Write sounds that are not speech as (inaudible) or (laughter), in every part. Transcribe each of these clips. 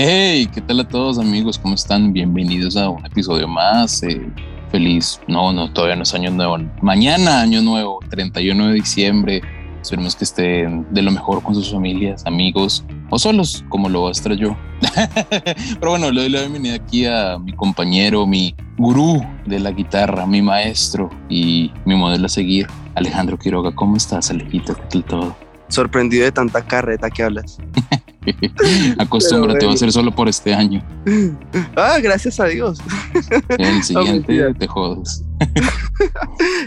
Hey, ¿qué tal a todos amigos? ¿Cómo están? Bienvenidos a un episodio más. Eh, feliz, no, no, todavía no es año nuevo. Mañana, año nuevo, 31 de diciembre. Esperemos que estén de lo mejor con sus familias, amigos o solos, como lo voy a estar yo. (laughs) Pero bueno, le doy la bienvenida aquí a mi compañero, mi gurú de la guitarra, mi maestro y mi modelo a seguir, Alejandro Quiroga. ¿Cómo estás, Alejito? ¿Qué tal todo? Sorprendido de tanta carreta que hablas. (laughs) Acostúmbrate, va a ser solo por este año. (laughs) Ah, gracias a Dios. El (laughs) siguiente te jodas.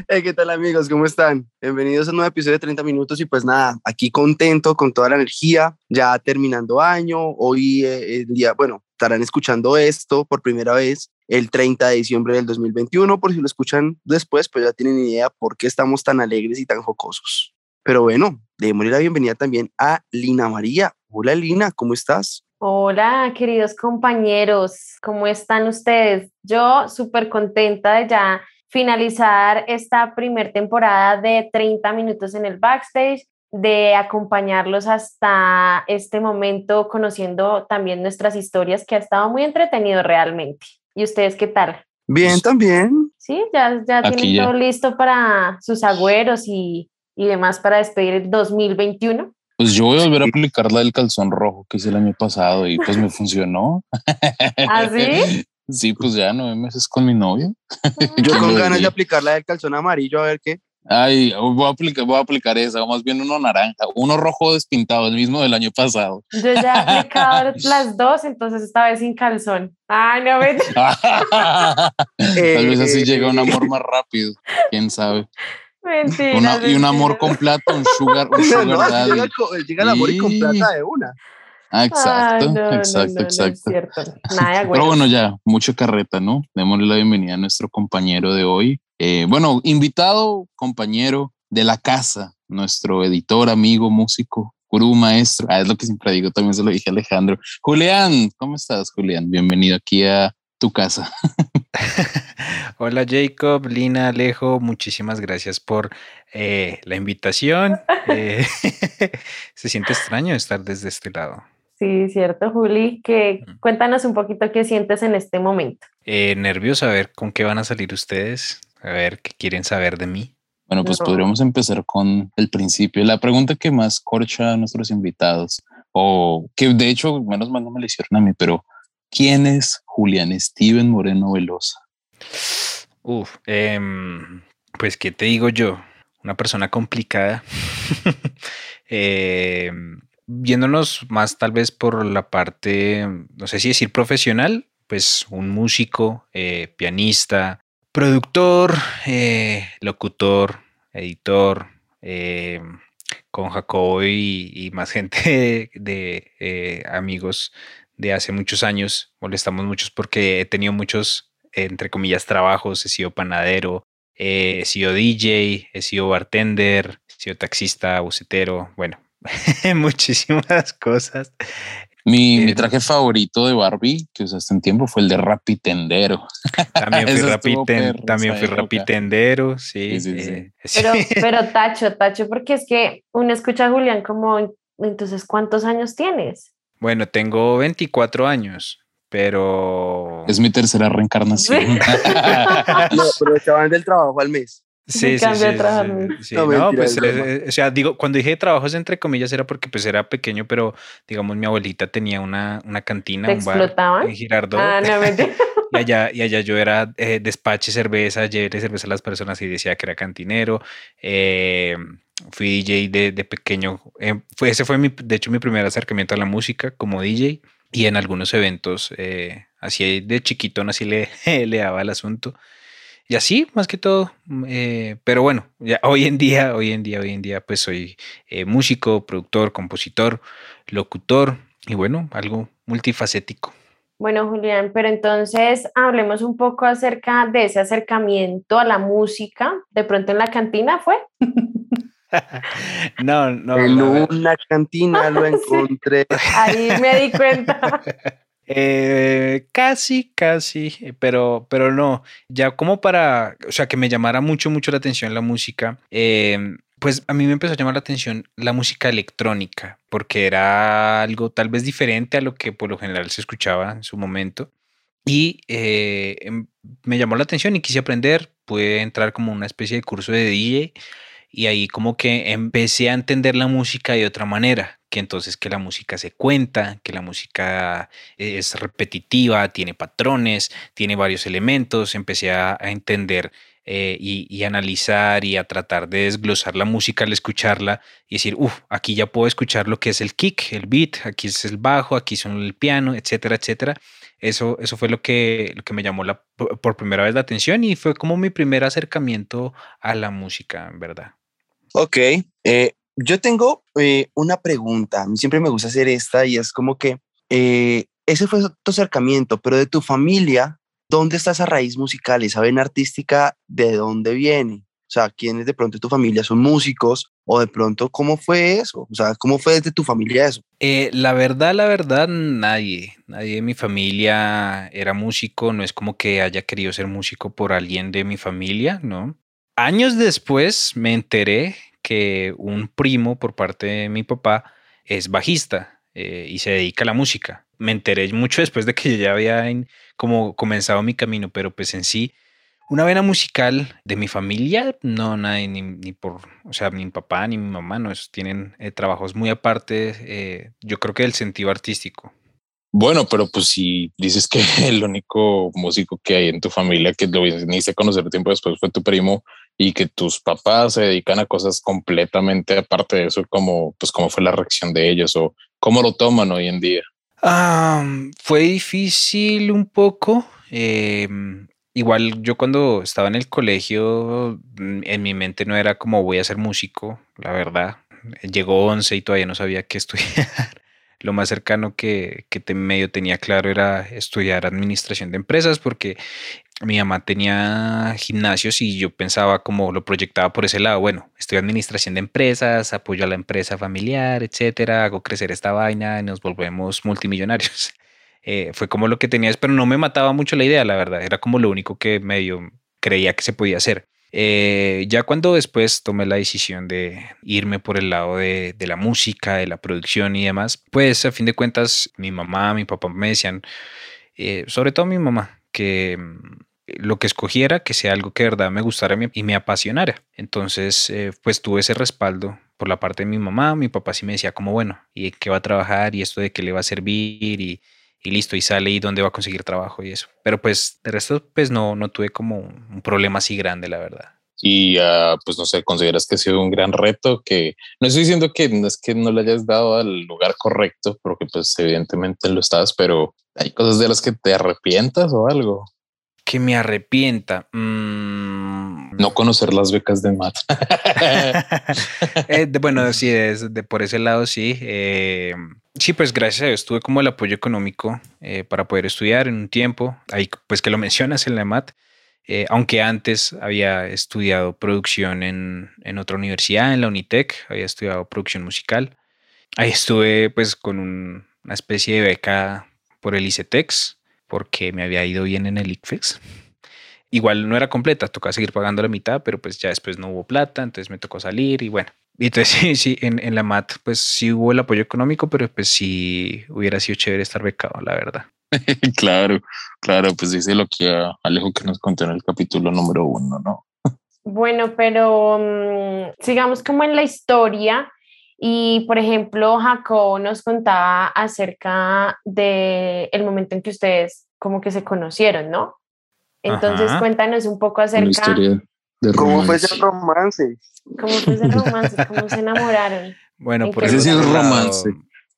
hey, ¿Qué tal amigos? ¿Cómo están? Bienvenidos a un nuevo episodio de 30 minutos y pues nada, aquí contento con toda la energía, ya terminando año, hoy eh, el día, bueno, estarán escuchando esto por primera vez el 30 de diciembre del 2021, por si lo escuchan después, pues ya tienen idea por qué estamos tan alegres y tan jocosos. Pero bueno, démosle la bienvenida también a Lina María. Hola Lina, ¿cómo estás? Hola, queridos compañeros, ¿cómo están ustedes? Yo súper contenta de ya finalizar esta primer temporada de 30 minutos en el backstage, de acompañarlos hasta este momento, conociendo también nuestras historias, que ha estado muy entretenido realmente. ¿Y ustedes qué tal? Bien, también. Sí, ya, ya tienen todo listo para sus agüeros y, y demás para despedir el 2021. Pues yo voy a volver a aplicar la del calzón rojo que hice el año pasado y pues me (laughs) funcionó. ¿Ah, sí? (laughs) Sí, pues ya nueve meses con mi novio. (laughs) Yo con ganas de aplicar la del calzón amarillo, a ver qué. Ay, voy a aplicar, voy a aplicar esa, más bien uno naranja, uno rojo despintado, el mismo del año pasado. Yo ya he aplicado las dos, entonces esta vez sin calzón. Ay, no me. Tal vez así llega un amor más rápido, quién sabe. Mentira, Una- y un amor con plata, un (laughs) sugar, un sugar No, daddy. llega, llega el amor y con Y- plata de una. Ah, exacto, Ay, no, exacto, no, exacto. Nada Pero bueno, ya, mucho carreta, ¿no? Démosle la bienvenida a nuestro compañero de hoy. Eh, bueno, invitado, compañero de la casa, nuestro editor, amigo, músico, gurú, maestro. Ah, es lo que siempre digo, también se lo dije a Alejandro. Julián, ¿cómo estás, Julián? Bienvenido aquí a tu casa. (laughs) Hola Jacob, Lina, Alejo, muchísimas gracias por eh, la invitación. Eh, (laughs) se siente extraño estar desde este lado. Sí, cierto, Juli, que Mm. cuéntanos un poquito qué sientes en este momento. Eh, nervioso a ver con qué van a salir ustedes, a ver qué quieren saber de mí. Bueno, pues No. podríamos empezar con el principio. La pregunta que más corcha a nuestros invitados, o que de hecho, menos mal no me la hicieron a mí, pero ¿quién es Julián Steven Moreno Velosa? Uf, em, pues qué te digo yo, una persona complicada. (laughs) Em, Viéndonos más tal vez por la parte, no sé si decir profesional, pues un músico, eh, pianista, productor, eh, locutor, editor, eh, con Jacobo y, más gente (laughs) de, eh, amigos de hace muchos años. Molestamos muchos porque he tenido muchos, entre comillas, trabajos. He sido panadero, eh, he sido DJ, he sido bartender, he sido taxista, bucetero, bueno, (laughs) muchísimas cosas. Mi, mi Eh, traje favorito de Barbie que usaste en tiempo fue el de Rapitendero. (laughs) También fui, rapiten- también fui rapitendero, sí. Sí, sí, sí. eh, (laughs) Pero, sí. pero Tacho, Tacho, porque es que uno escucha a Julián como, entonces, ¿cuántos años tienes? Bueno, tengo 24 años, pero... Es mi tercera reencarnación. (laughs) (laughs) No, pero echaban del trabajo al mes. Sí, sí, cambio de sí, trabajo, sí, ¿no? sí. No, No, pues, eh, o sea, digo, cuando dije trabajos entre comillas era porque pues era pequeño, pero digamos mi abuelita tenía una, una cantina, ¿Te un bar explotaban? en Girardot, Ah, no, (laughs) y allá, y allá yo era eh, despache cerveza, llevé cerveza a las personas y decía que era cantinero, eh, fui DJ de, de pequeño, eh, fue, ese fue mi, de hecho mi primer acercamiento a la música como DJ, y en algunos eventos, eh, así de chiquitón, así le, (laughs) le daba el asunto. Y así, más que todo. mm, eh, pero bueno, (laughs) hoy en día, hoy en día, hoy en día, pues soy eh, músico, productor, compositor, locutor y bueno, algo multifacético. Bueno, Julián, pero entonces hablemos un poco acerca de ese acercamiento a la música. De pronto en la cantina fue. (laughs) no, no. En una cantina (laughs) lo encontré. Ahí me di cuenta. (laughs) Eh, casi, casi, pero, pero no. Ya como para, o sea, que me llamara mucho, mucho la atención la música. Eh, pues a mí me empezó a llamar la atención la música electrónica, porque era algo tal vez diferente a lo que por lo general se escuchaba en su momento. Y eh, em, me llamó la atención y quise aprender, pude entrar como una especie de curso de DJ y ahí como que empecé a entender la música de otra manera, que entonces que la música se cuenta, que la música es repetitiva, tiene patrones, tiene varios elementos, empecé a, entender eh, y, analizar y a tratar de desglosar la música al escucharla y decir, uff, aquí ya puedo escuchar lo que es el kick, el beat, aquí es el bajo, aquí son el piano, etcétera, etcétera. Eso, eso fue lo que, lo que me llamó la, por primera vez la atención y fue como mi primer acercamiento a la música, en verdad. Ok, eh, yo tengo eh, una pregunta, a mí siempre me gusta hacer esta y es como que ese fue tu acercamiento, pero de tu familia, ¿dónde está esa raíz musical, esa vena artística, de dónde viene? O sea, ¿quiénes de pronto de tu familia son músicos? O de pronto, ¿cómo fue eso? O sea, ¿cómo fue desde tu familia eso? Eh, la verdad, la verdad, nadie. Nadie de mi familia era músico. No es como que haya querido ser músico por alguien de mi familia, ¿no? Años después me enteré que un primo por parte de mi papá es bajista eh, y se dedica a la música. Me enteré mucho después de que yo ya había como comenzado mi camino, pero pues en sí, una vena musical de mi familia, no, nadie, ni, por, o sea, ni mi papá ni mi mamá, no, tienen eh, trabajos muy aparte, eh, yo creo que del sentido artístico. Bueno, pero pues si dices que (laughs) el único músico que hay en tu familia que lo viniste a conocer tiempo después fue tu primo y que tus papás se dedican a cosas completamente aparte de eso, como pues cómo fue la reacción de ellos o cómo lo toman hoy en día. Ah, fue difícil un poco. Em, igual yo cuando estaba en el colegio, mm, en mi mente no era como voy a ser músico, la verdad. Llegó 11 y todavía no sabía qué (laughs) estudiar. Lo más cercano que, que medio tenía claro era estudiar administración de empresas porque mi mamá tenía gimnasios y yo pensaba como lo proyectaba por ese lado, bueno, estoy administración de empresas, apoyo a la empresa familiar, etcétera, hago crecer esta vaina y nos volvemos multimillonarios. (laughs) Eh, fue como lo que tenías, pero no me mataba mucho la idea, la verdad, era como lo único que medio creía que se podía hacer. Eh, ya cuando después tomé la decisión de irme por el lado de, la música, de la producción y demás, pues a fin de cuentas mi mamá, mi papá me decían, eh, sobre todo mi mamá, que mm, lo que escogiera, que sea algo que de verdad me gustara y me apasionara. Entonces, eh, pues tuve ese respaldo por la parte de mi mamá. Mi papá sí me decía como, bueno, ¿y qué va a trabajar? ¿Y esto de qué le va a servir? Y, listo, y sale y dónde va a conseguir trabajo y eso. Pero pues de resto, pues no, no tuve como un problema así grande, la verdad. Y uh, pues no sé, consideras que ha sido un gran reto que no estoy diciendo que no es que no le hayas dado al lugar correcto, porque pues evidentemente lo estás, pero hay cosas de las que te arrepientas o algo que me arrepienta. Mm. No conocer las becas de mat. (laughs) Eh, bueno, sí, de, por ese lado sí. Eh, sí, pues gracias a Dios tuve como el apoyo económico eh, para poder estudiar en un tiempo. Ahí pues que lo mencionas en la MAT. aunque antes había estudiado producción en, en, otra universidad, en la Unitec, había estudiado producción musical. Ahí estuve pues con una especie de beca por el ICETEX, porque me había ido bien en el ICFEX. Igual no era completa, tocaba seguir pagando la mitad, pero pues ya después no hubo plata, entonces me tocó salir y bueno. Y entonces (laughs) sí, sí, en, en la MAT pues sí hubo el apoyo económico, pero pues sí hubiera sido chévere estar becado, la verdad. (laughs) claro, claro, pues dice lo que Alejo que nos contó en el capítulo número uno, ¿no? Bueno, pero mm, sigamos como en la historia y, por ejemplo, Jacob nos contaba acerca del el momento en que ustedes como que se conocieron, ¿no? Entonces, cuéntanos un poco acerca... De ¿Cómo fue ese romance? ¿Cómo fue ese romance? (laughs) ¿Cómo se enamoraron? Bueno, por eso sí es romance,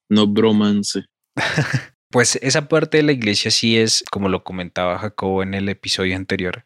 no bromance. (laughs) pues esa parte de la iglesia sí es, como lo comentaba Jacobo en el episodio anterior,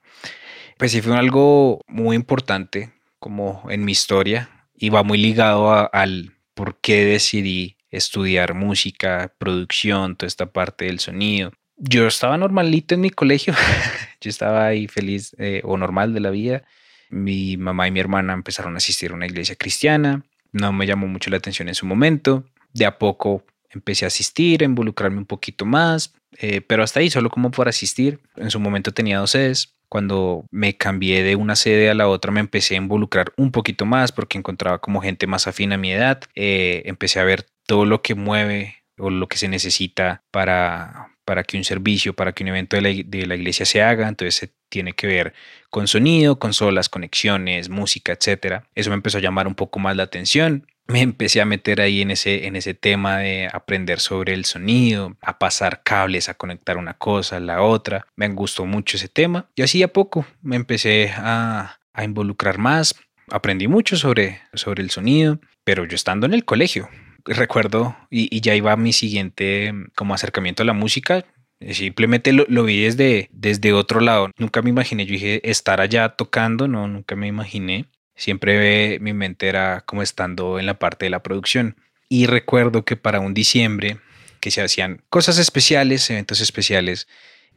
pues sí fue algo muy importante como en mi historia, y va muy ligado al por qué decidí estudiar música, producción, toda esta parte del sonido. yo estaba normalito en mi colegio, (laughs) yo estaba ahí feliz eh, o normal de la vida. Mi mamá y mi hermana empezaron a asistir a una iglesia cristiana, no me llamó mucho la atención en su momento, de a poco empecé a asistir, a involucrarme un poquito más, eh, pero hasta ahí, solo como por asistir. En su momento tenía dos sedes. Cuando me cambié de una sede a la otra, me empecé a involucrar un poquito más porque encontraba como gente más afín a mi edad. Eh, empecé a ver todo lo que mueve o lo que se necesita para, para que un servicio, para que un evento de la, de la iglesia se haga. Entonces se tiene que ver con sonido, consolas, conexiones, música, etcétera. Eso me empezó a llamar un poco más la atención me empecé a meter ahí en ese, en ese tema de aprender sobre el sonido, a pasar cables, a conectar una cosa a la otra. Me gustó mucho ese tema y así a poco me empecé a, a involucrar más. Aprendí mucho sobre, sobre el sonido, pero yo estando en el colegio, recuerdo, y, ya iba mi siguiente como acercamiento a la música, Simplemente lo, lo, vi desde, desde otro lado. Nunca me imaginé, yo dije, estar allá tocando, no, nunca me imaginé. Siempre mi mente era como estando en la parte de la producción. Y recuerdo que para un diciembre, que se hacían cosas especiales, eventos especiales,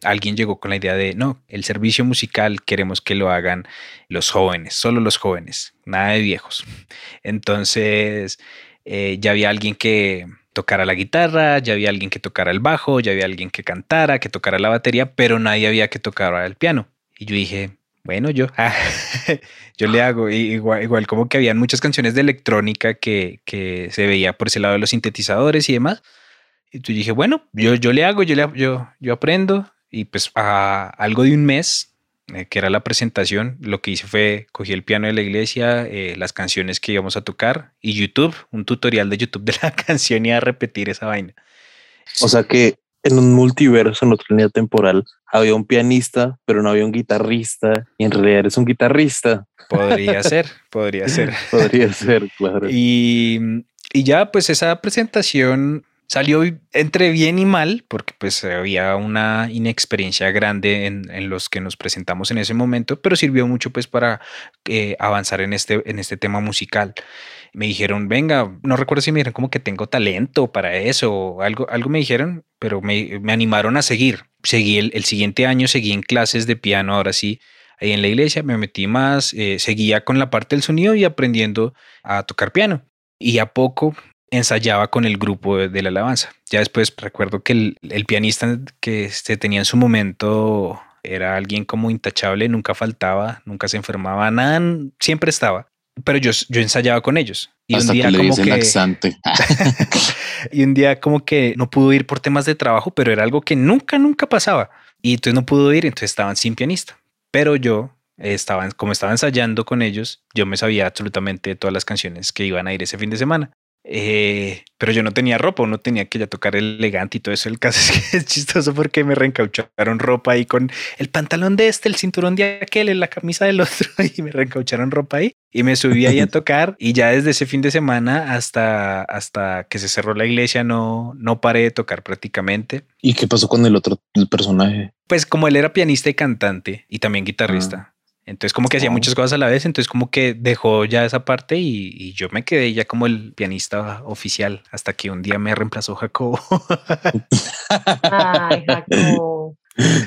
alguien llegó con la idea de, no, el servicio musical queremos que lo hagan los jóvenes, solo los jóvenes, nada de viejos. Entonces, eh, ya había alguien que tocara la guitarra, ya había alguien que tocara el bajo, ya había alguien que cantara, que tocara la batería, pero nadie había que tocar el piano. Y yo dije, bueno, yo, (laughs) ah, yo le hago, igual, igual como que habían muchas canciones de electrónica que, que, se veía por ese lado de los sintetizadores y demás. Y tú dije, bueno, yo, yo le hago, yo, le, yo, yo aprendo. Y pues a algo de un mes, eh, que era la presentación, lo que hice fue cogí el piano de la iglesia, eh, las canciones que íbamos a tocar y YouTube, un tutorial de YouTube de la (laughs) canción y a repetir esa vaina. O sea que en un multiverso, en otra línea temporal, había un pianista, pero no había un guitarrista, y en realidad eres un guitarrista. Podría (laughs) ser, podría ser. podría ser, claro. Y, y ya, pues esa presentación salió entre bien y mal, porque pues había una inexperiencia grande en, en, los que nos presentamos en ese momento, pero sirvió mucho pues para eh, avanzar en este, en este tema musical me dijeron, venga, no recuerdo si me dijeron como que tengo talento para eso o algo, algo me dijeron, pero me, me animaron a seguir. Seguí el, el, siguiente año, seguí en clases de piano, ahora sí, ahí en la iglesia, me metí más, eh, seguía con la parte del sonido y aprendiendo a tocar piano. Y a poco ensayaba con el grupo de, de la alabanza. Ya después recuerdo que el, el pianista que se tenía en su momento era alguien como intachable, nunca faltaba, nunca se enfermaba, nada, siempre estaba pero yo, yo ensayaba con ellos. Y Hasta un día que le como que, laxante. (laughs) (laughs) y un día como que no pudo ir por temas de trabajo, pero era algo que nunca, nunca pasaba. Y entonces no pudo ir, entonces estaban sin pianista. Pero yo estaba, como estaba ensayando con ellos, yo me sabía absolutamente todas las canciones que iban a ir ese fin de semana. Eh, pero yo no tenía ropa, no tenía que ya tocar elegante y todo eso. El caso es que (laughs) es chistoso porque me reencaucharon ropa ahí con el pantalón de este, el cinturón de aquel, la camisa del otro (laughs) y me reencaucharon ropa ahí y me subí ahí a (laughs) tocar y ya desde ese fin de semana hasta, hasta que se cerró la iglesia no, no paré de tocar prácticamente. ¿Y qué pasó con el otro el personaje? Pues como él era pianista y cantante y también guitarrista. Ah. Entonces como que hacía muchas cosas a la vez, entonces como que dejó ya esa parte y, y, yo me quedé ya como el pianista oficial hasta que un día me reemplazó Jacobo. Ay, Jacobo.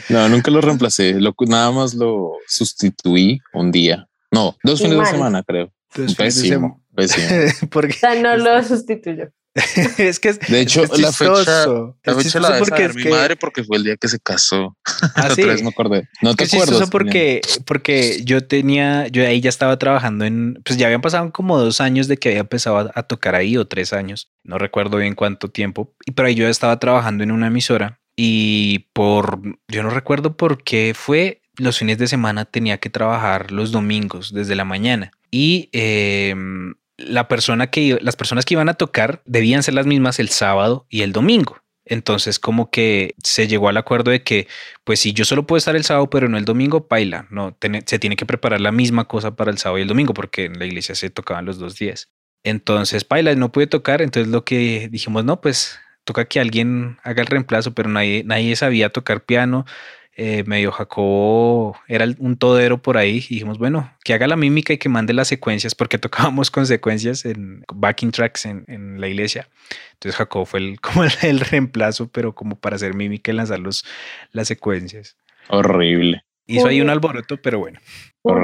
No, nunca lo reemplacé, lo, nada más lo sustituí un día. No, dos fines de semana creo. Dos pésimo, pésimo. (laughs) Porque, o sea, no lo sustituyó. (laughs) es que es, de hecho es la fecha la fecha la porque de mi madre porque fue el día que se casó. ¿Ah, (laughs) sí? me acordé. No es te que acuerdas porque porque yo tenía yo ahí ya estaba trabajando en pues ya habían pasado como dos años de que había empezado a, a tocar ahí o tres años no recuerdo bien cuánto tiempo y pero ahí yo estaba trabajando en una emisora y por yo no recuerdo por qué fue los fines de semana tenía que trabajar los domingos desde la mañana y eh, la persona que las personas que iban a tocar debían ser las mismas el sábado y el domingo. Entonces como que se llegó al acuerdo de que pues si yo solo puedo estar el sábado pero no el domingo, paila, no se tiene que preparar la misma cosa para el sábado y el domingo porque en la iglesia se tocaban los dos días. Entonces, paila, no pude tocar, entonces lo que dijimos, no, pues toca que alguien haga el reemplazo, pero nadie, nadie sabía tocar piano. Eh, medio Jacobo era un todero por ahí y dijimos, bueno, que haga la mímica y que mande las secuencias porque (laughs) tocábamos con secuencias en backing tracks en, la iglesia. Entonces Jacobo fue el, (laughs) como el, reemplazo, pero como para hacer mímica y lanzar los, las secuencias. Horrible. Hizo ahí un alboroto, pero bueno.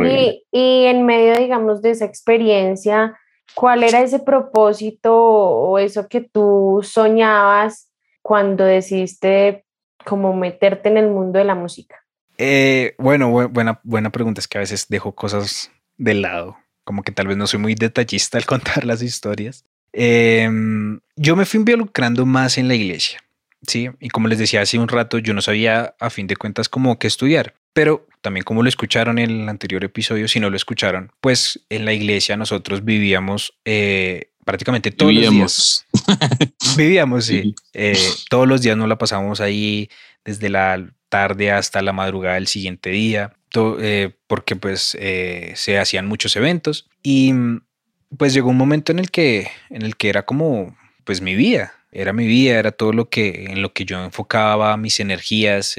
Y, y en medio, digamos, de esa experiencia, ¿cuál era ese propósito o eso que tú soñabas cuando decidiste como meterte en el mundo de la música? Eh, bueno, buena, buena pregunta. Es que a veces dejo cosas de lado, como que tal vez no soy muy detallista al (laughs) contar las historias. Em, yo me fui involucrando más en la iglesia, ¿sí? Y como les decía hace un rato, yo no sabía a fin de cuentas cómo qué estudiar, pero también como lo escucharon en el anterior episodio, si no lo escucharon, pues en la iglesia nosotros vivíamos eh, prácticamente todos los días. Vivíamos, (laughs) sí. Eh, todos los días nos la pasamos ahí desde la tarde hasta la madrugada del siguiente día, eh, porque pues eh, se hacían muchos eventos y pues llegó un momento en el que, en el que era como pues mi vida, era mi vida, era todo lo que en lo que yo enfocaba mis energías,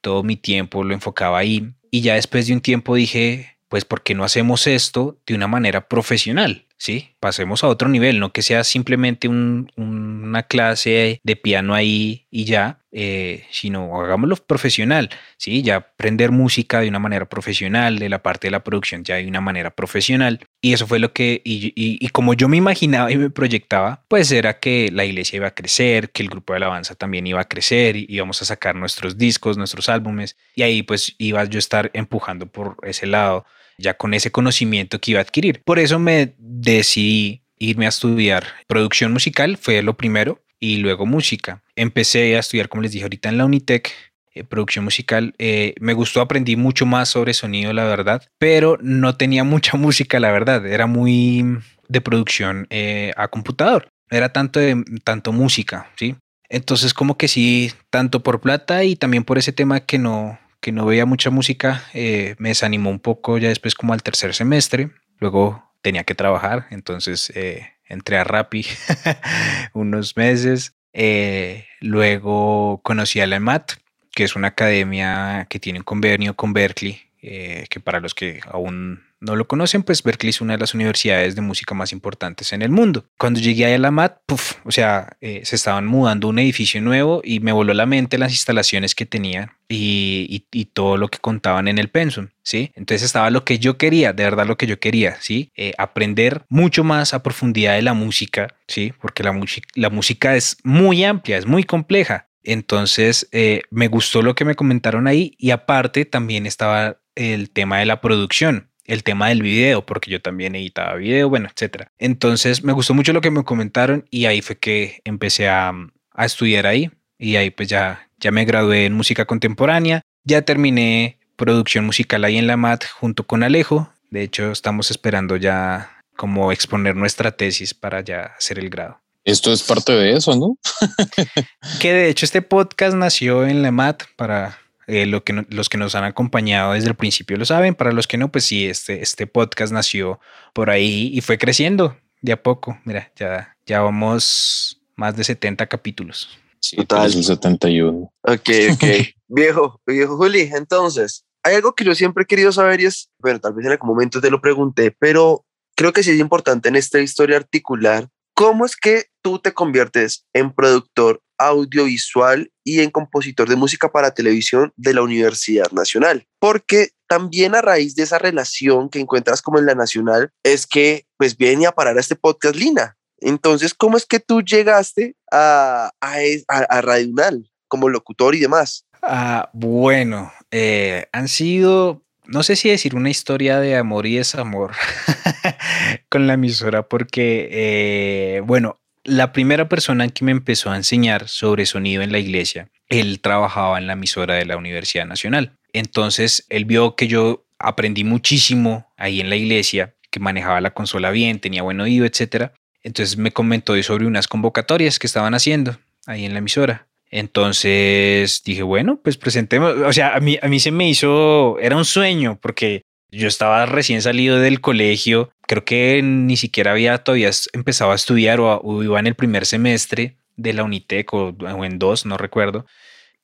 todo mi tiempo lo enfocaba ahí y ya después de un tiempo dije, pues ¿por qué no hacemos esto de una manera profesional? ¿Sí? Pasemos a otro nivel, no que sea simplemente una clase de piano ahí y ya, eh, sino hagámoslo profesional, ¿sí? Ya aprender música de una manera profesional, de la parte de la producción ya de una manera profesional. Y eso fue lo que, y, como yo me imaginaba y me proyectaba, pues era que la iglesia iba a crecer, que el grupo de alabanza también iba a crecer, y íbamos a sacar nuestros discos, nuestros álbumes, y ahí pues iba yo a estar empujando por ese lado ya con ese conocimiento que iba a adquirir. Por eso me decidí irme a estudiar producción musical, fue lo primero, y luego música. Empecé a estudiar, como les dije ahorita, en la Unitec, eh, producción musical. Eh, me gustó, aprendí mucho más sobre sonido, la verdad, pero no tenía (laughs) mucha música, la verdad. Era muy de producción eh, a computador. Era tanto, tanto música, ¿sí? Entonces como que sí, tanto por plata y también por ese tema que no, que no veía mucha música, eh, me desanimó un poco ya después como al tercer semestre. Luego tenía que trabajar, entonces eh, entré a Rappi (laughs) unos meses. Eh, luego conocí a la EMAT, que es una academia que tiene un convenio con Berkeley, que para los que aún no lo conocen, pues Berkeley es una de las universidades de música más importantes en el mundo. Cuando llegué a la MAT, puff, o sea, eh, se estaban mudando un edificio nuevo y me voló la mente las instalaciones que tenían y, y, todo lo que contaban en el pensum, ¿sí? Entonces estaba lo que yo quería, de verdad lo que yo quería, ¿sí? Eh, aprender mucho más a profundidad de la música, ¿sí? Porque la, la música es muy amplia, es muy compleja. Entonces, eh, me gustó lo que me comentaron ahí y aparte también estaba el tema de la producción el tema del video, porque yo también editaba video, bueno, etcétera. Entonces me gustó mucho lo que me comentaron y ahí fue que empecé a, a estudiar ahí y ahí pues ya, ya me gradué en música contemporánea, ya terminé producción musical ahí en la MAT junto con Alejo. De hecho, estamos esperando ya como exponer nuestra tesis para ya hacer el grado. Esto es parte de eso, ¿no? que de hecho este podcast nació en la MAT para eh, lo que los que nos han acompañado desde el principio lo saben. Para los que no, pues sí, este, este podcast nació por ahí y fue creciendo de a poco. Mira, ya, ya vamos más de 70 capítulos. Sí, Total. 71. Ok, ok. (laughs) viejo, viejo Juli, entonces, hay algo que yo siempre he querido saber y es, bueno, tal vez en algún momento te lo pregunté, pero creo que sí es importante en esta historia articular. ¿Cómo es que tú te conviertes en productor audiovisual y en compositor de música para televisión de la Universidad Nacional. Porque también a raíz de esa relación que encuentras como en la Nacional es que pues viene a parar a este podcast Lina. Entonces, ¿cómo es que tú llegaste a, a, a, Radio Unal como locutor y demás? Ah, bueno, eh, han sido no sé si decir una historia de amor y desamor (laughs) con la emisora, porque, eh, bueno, la primera persona que me empezó a enseñar sobre sonido en la iglesia, él trabajaba en la emisora de la Universidad Nacional. Entonces, él vio que yo aprendí muchísimo ahí en la iglesia, que manejaba la consola bien, tenía buen oído, etc. Entonces me comentó sobre unas convocatorias que estaban haciendo ahí en la emisora. Entonces dije, bueno, pues presentemos, o sea, a mí, a mí se me hizo, era un sueño, porque yo estaba recién salido del colegio, creo que ni siquiera había todavía empezado a estudiar o, iba en el primer semestre de la Unitec o, en dos, no recuerdo.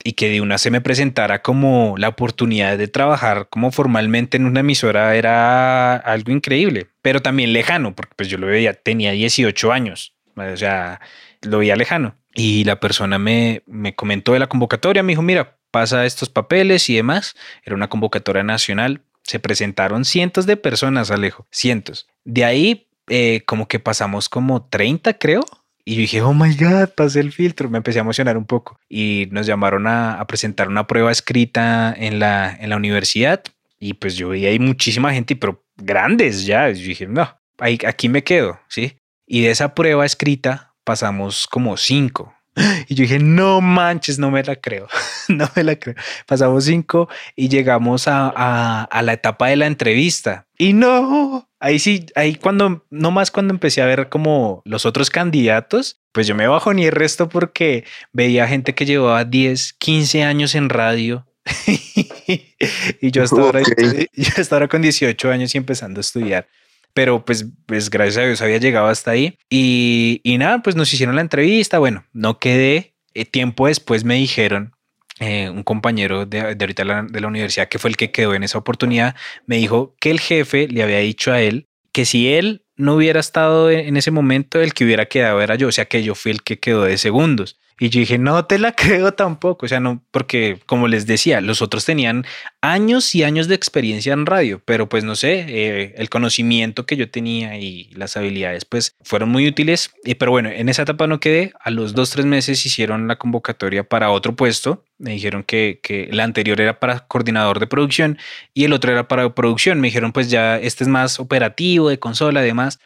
y que de una se me presentara como la oportunidad de trabajar como formalmente en una emisora era algo increíble, pero también lejano, porque pues yo lo veía, tenía 18 años, o sea, lo veía lejano. Y la persona me, me comentó de la convocatoria, me dijo, mira, pasa estos papeles y demás. Era una convocatoria nacional. Se presentaron cientos de personas, Alejo, cientos. De ahí, eh, como que pasamos como 30, creo. Y yo dije, oh my God, pasé el filtro. Me empecé a emocionar un poco. Y nos llamaron a, presentar una prueba escrita en la, en la universidad. Y pues yo vi ahí muchísima gente, pero grandes ya. yo dije, no, ahí, aquí me quedo, ¿sí? Y de esa prueba escrita pasamos como cinco. (gasps) Y yo dije, no manches, no me la creo, (laughs) no me la creo. Pasamos cinco y llegamos a, a, la etapa de la entrevista. Y no, ahí sí, ahí cuando, no más cuando empecé a ver como los otros candidatos, pues yo me bajo ni el resto porque veía gente que llevaba 10, 15 años en radio. (laughs) y yo hasta, ahora, (laughs) yo hasta ahora con 18 años y empezando a estudiar pero pues, pues gracias a Dios había llegado hasta ahí. Y, y nada, pues nos hicieron la entrevista, bueno, no quedé. Eh, tiempo después me dijeron, eh, un compañero de, de ahorita de la universidad que fue el que quedó en esa oportunidad, me dijo que el jefe le había dicho a él que si él no hubiera estado en ese momento, el que hubiera quedado era yo, o sea que yo fui el que quedó de segundos. Y yo dije, no te la (laughs) creo tampoco, o sea, no, porque como les decía, los otros tenían años y años de experiencia en radio, pero pues no sé, eh, el conocimiento que yo tenía y las habilidades pues fueron muy útiles. Y, pero bueno, en esa etapa no quedé, a los dos, tres meses hicieron la convocatoria para otro puesto, me dijeron que, que la anterior era para coordinador de producción y el otro era para producción, me dijeron pues ya este es más operativo, de consola, además.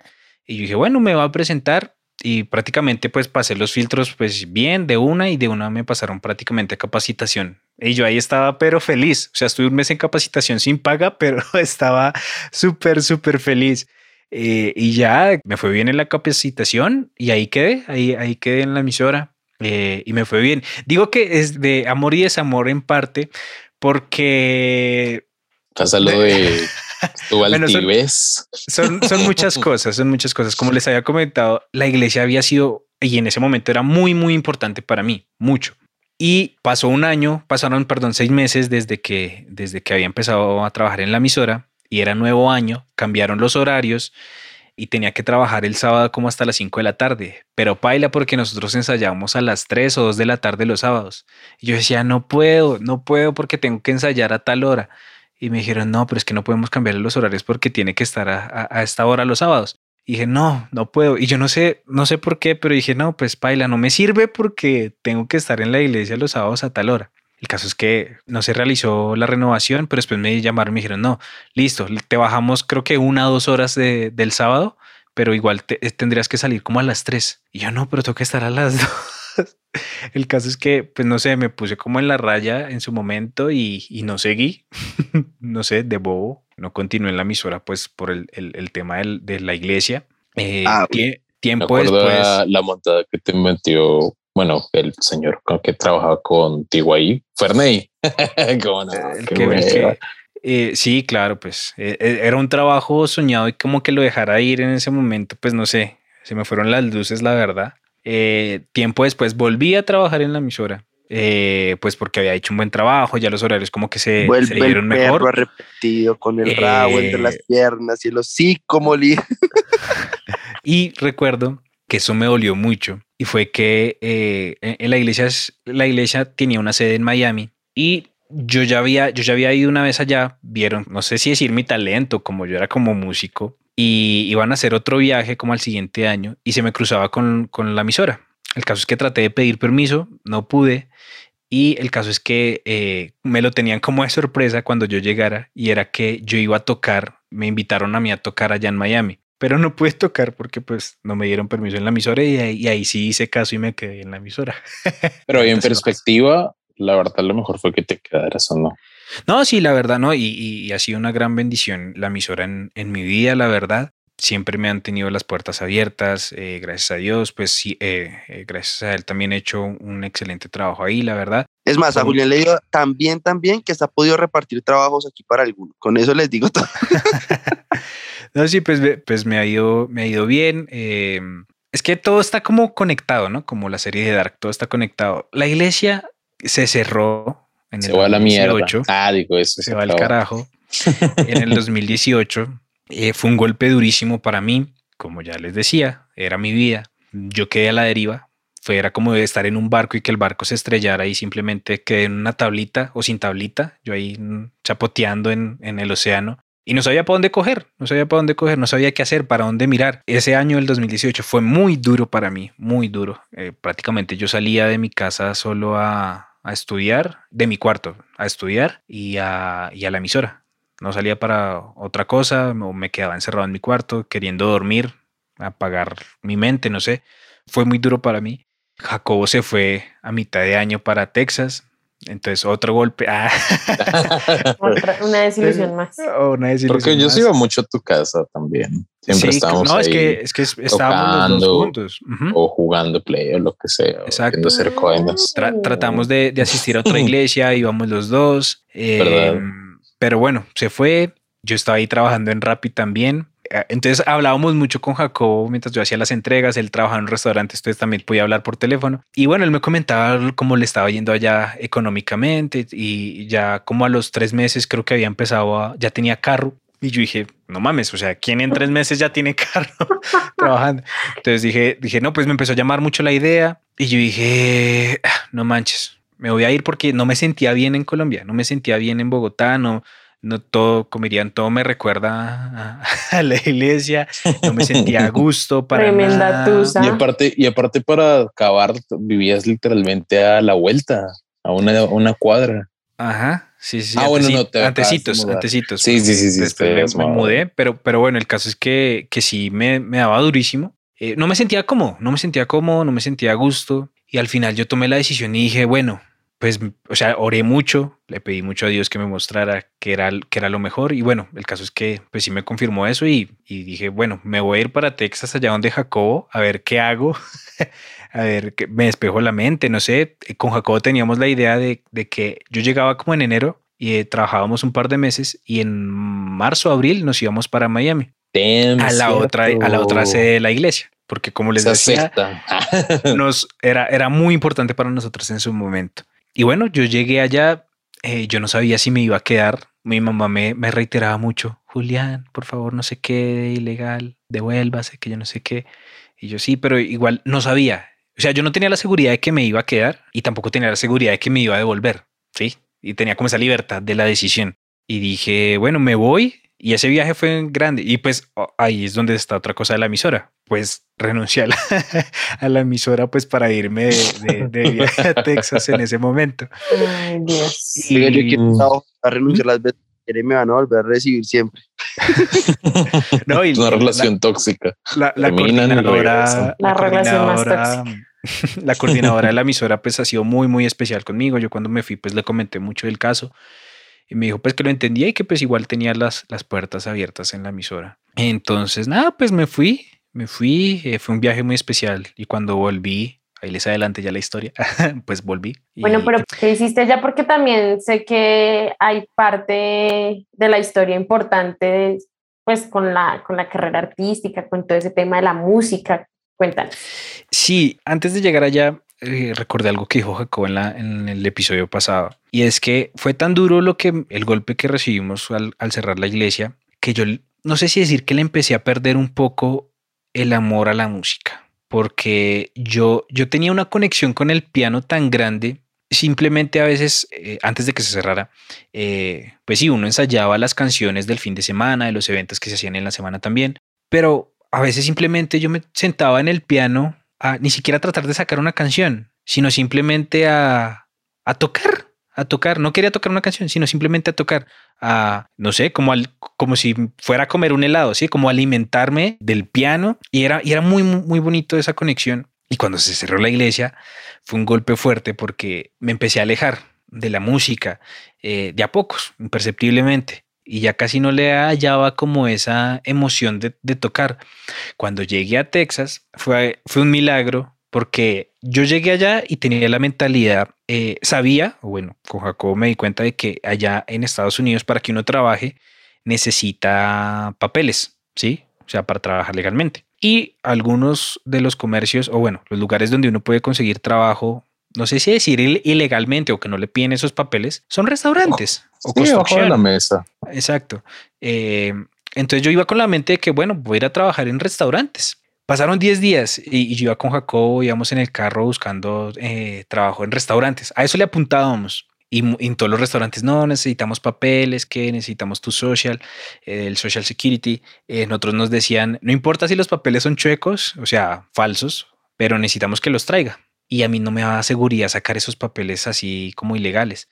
Y yo dije, bueno, me va a presentar, y prácticamente pues pasé los filtros pues bien de una y de una me pasaron prácticamente a capacitación. Y yo ahí estaba pero feliz, o sea, estuve un mes en capacitación sin paga, (laughs) pero estaba súper, súper feliz. Eh, y ya me fue bien en la capacitación y ahí quedé, ahí, ahí quedé en la emisora eh, y me fue bien. Digo que es de amor y desamor en parte porque... Pasa lo de (laughs) son, son, muchas cosas, son muchas cosas. Como les había comentado, la iglesia había sido, y en ese momento era muy, muy importante para mí, mucho. Y pasó un año, pasaron, perdón, seis meses desde que, desde que había empezado a trabajar en la emisora y era nuevo año, cambiaron los horarios y tenía que trabajar el sábado como hasta las 5 de la tarde, pero paila porque nosotros ensayábamos a las 3 o 2 de la tarde los sábados. Y yo decía, no puedo, no puedo porque tengo que ensayar a tal hora y me dijeron, no, pero es que no podemos cambiarle los horarios porque tiene que estar a, esta hora los sábados. Y dije, no, no puedo. Y yo no sé, no sé por qué, pero dije, no, pues paila, no me sirve porque tengo que estar en la iglesia los sábados a tal hora. El caso es que no se realizó la renovación, pero después me llamaron y me dijeron, no, listo, te bajamos creo que una o dos horas del sábado, pero igual tendrías que salir como a las tres. Y yo no, pero tengo que estar a las (laughs) dos. El caso es que, pues no sé, me puse como en la raya en su momento y, no seguí, (laughs) no sé, de bobo, no continué en la emisora pues por el, tema de la iglesia. Eh, ah, tiempo después... La montada que te metió, bueno, el señor con que trabajaba contigo ahí, Ferney. (laughs) Eh, sí, claro, pues eh, era un trabajo soñado y como que lo dejara ir en ese momento, pues no sé, se me fueron las luces, la verdad. Eh, tiempo después volví a trabajar en la emisora. Eh, pues porque había hecho un buen trabajo, ya los horarios como que se, Vuelve se el perro repetido con el rabo entre las eh, piernas y el hocico (laughs) y recuerdo que eso me dolió mucho y fue que en la iglesia, la iglesia tenía una sede en Miami y yo ya había, yo ya había ido una vez allá, vieron, no sé si decir mi talento, como yo era como músico, y iban a hacer otro viaje como al siguiente año y se me cruzaba con, la emisora. El caso es que traté de pedir permiso, no pude y el caso es que eh, me lo tenían como de sorpresa cuando yo llegara y era que yo iba a tocar, me invitaron a mí a tocar allá en Miami, pero no pude tocar porque pues no me dieron permiso en la emisora y ahí, sí hice caso y me quedé en la emisora. Pero (laughs) en perspectiva, la verdad lo mejor fue que te quedaras o no. No, sí, la verdad, no, y, ha sido una gran bendición la emisora en, mi vida, la verdad. Siempre me han tenido las puertas abiertas, eh, gracias a Dios, pues sí, eh, eh, gracias a él también he hecho un excelente trabajo ahí, la verdad. Es más, a Julián le digo también, también que está podido repartir trabajos aquí para alguno. Con eso les digo todo. (laughs) no, sí, pues, pues me ha ido, me ha ido bien. es que todo está como conectado, ¿no? Como la serie de Dark, todo está conectado. La iglesia se cerró en se va a la mierda. Ah, digo eso. Se, va al carajo. (laughs) en el 2018 eh, fue un golpe durísimo para mí. Como ya les decía, era mi vida. Yo quedé a la deriva. Fue, era como estar en un barco y que el barco se estrellara y simplemente quedé en una tablita o sin tablita, yo ahí mm, chapoteando en, en el océano y no sabía para dónde coger, no sabía para dónde coger, no sabía qué hacer, para dónde mirar. Ese año, el 2018, fue muy duro para mí, muy duro. Eh, prácticamente yo salía de mi casa solo a, estudiar, de mi cuarto, a estudiar y a, y a la emisora. No salía para otra cosa, me quedaba encerrado en mi cuarto, queriendo dormir, apagar mi mente, no sé. Fue muy duro para mí. Jacobo se fue a mitad de año para Texas, entonces, otro golpe. Ah. (laughs) una desilusión más. Porque yo sí iba mucho a tu casa también. Siempre estábamos no, es que, es que estábamos los dos juntos. O jugando play o lo que sea. Exacto. Hacer tratamos de, de, asistir a otra (clears throat) iglesia, íbamos los dos. Eh, pero bueno, se fue. Yo estaba ahí trabajando en Rappi también. Eh, entonces hablábamos mucho con Jacobo mientras yo hacía las entregas, él trabajaba en un restaurante, entonces también podía hablar por teléfono. Y bueno, él me comentaba cómo le estaba yendo allá económicamente y ya como a los tres meses creo que había empezado a, ya tenía carro. Y yo dije, no mames, o sea, ¿quién en tres meses ya tiene (laughs) carro trabajando? Entonces dije, dije, no, pues me empezó a llamar mucho la idea y yo dije, ah, no manches, me voy a ir porque no me sentía bien en Colombia, no me sentía bien en Bogotá, no, no todo, como dirían, todo me recuerda a, la iglesia, no me sentía a gusto para Tremenda Y aparte, y aparte para acabar, vivías literalmente a la vuelta, a una, una cuadra. Ajá, sí, sí. Ah, bueno, no, te antecitos, antecitos. Sí, sí, sí, sí. Después me, mudé, pero, pero bueno, el caso es que, que sí me, me daba durísimo. Eh, no me sentía cómodo, no me sentía cómodo, no me sentía a gusto. Y al final yo tomé la decisión y dije, bueno, pues, o sea, oré mucho, le pedí mucho a Dios que me mostrara que era, que era lo mejor y bueno, el caso es que pues sí me confirmó eso y, dije, bueno, me voy a ir para Texas, allá donde Jacobo, a ver qué hago, (laughs) a ver, que me despejo la mente, no sé, con Jacobo teníamos la idea de, que yo llegaba como en enero y eh, trabajábamos un par de meses y en marzo, abril nos íbamos para Miami. a la otra a la otra sede de la iglesia porque como les decía nos era era muy importante para nosotros en su momento y bueno, yo llegué allá, eh, yo no sabía si me iba a quedar. Mi mamá me, me reiteraba mucho, Julián, por favor, no sé qué, ilegal, devuélvase, que yo no sé qué. Y yo sí, pero igual no sabía. O sea, yo no tenía la seguridad de que me iba a quedar y tampoco tenía la seguridad de que me iba a devolver. Sí, y tenía como esa libertad de la decisión. Y dije, bueno, me voy y ese viaje fue grande. Y pues ahí es donde está otra cosa de la emisora. Pues renuncié a la, (laughs) emisora pues para irme de, viaje a (laughs) Texas en ese momento. Ay, Dios. Y, yo quiero a renunciar las veces que me van a volver a recibir siempre. (laughs) no, y una relación tóxica. La, coordinadora, la, coordinadora, la coordinadora de la emisora pues ha sido muy, muy especial conmigo. Yo cuando me fui pues le comenté mucho del caso y me dijo pues que lo entendía y que pues igual tenía las, las puertas abiertas en la emisora. Entonces, nada, pues me fui, me fui, eh, fue un viaje muy especial y cuando volví, ahí les adelante ya la historia, (laughs) pues volví. Bueno, pero ¿qué hiciste ya? Porque también sé que hay parte de la historia importante, pues con la, con la carrera artística, con todo ese tema de la música. Cuéntanos. Sí, antes de llegar allá, eh, recordé algo que dijo Jacob en, el episodio pasado, y es que fue tan duro lo que el golpe que recibimos al, al, cerrar la iglesia, que yo no sé si decir que le empecé a perder un poco el amor a la música, porque yo, yo tenía una conexión con el piano tan grande, simplemente a veces, eh, antes de que se cerrara, eh, pues sí, uno ensayaba las canciones del fin de semana, de los eventos que se hacían en la semana también, pero a veces simplemente yo me sentaba en el piano ni siquiera tratar de sacar una canción, sino simplemente a, a tocar, a tocar. No quería tocar una canción, sino simplemente a tocar, a, no sé, como, al, como si fuera a comer un helado, ¿sí? Como alimentarme del piano. Y era, y era muy, muy bonito esa conexión. Y cuando se cerró la iglesia, fue un golpe fuerte porque me empecé a alejar de la música eh, de a pocos, imperceptiblemente y ya casi no le hallaba como esa emoción de, tocar. Cuando llegué a Texas fue, fue un milagro porque yo llegué allá y tenía la mentalidad, eh, sabía, bueno, con Jacobo me di cuenta de que allá en Estados Unidos para que uno trabaje necesita papeles, ¿sí? O sea, para trabajar legalmente. Y algunos de los comercios, o bueno, los lugares donde uno puede conseguir trabajo no sé si decir ilegalmente o que no le piden esos papeles, son restaurantes o sí, de la mesa. Exacto. Eh, entonces yo iba con la mente de que, bueno, voy a ir a trabajar en restaurantes. Pasaron 10 días y, yo iba con Jacobo, íbamos en el carro buscando eh, trabajo en restaurantes. A eso le apuntábamos. Y, en todos los restaurantes, no, necesitamos papeles, que necesitamos tu social, el social security. Eh, nosotros nos decían, no importa si los papeles son chuecos, o sea, falsos, pero necesitamos que los traiga. Y a mí no me daba seguridad sacar esos papeles así como ilegales.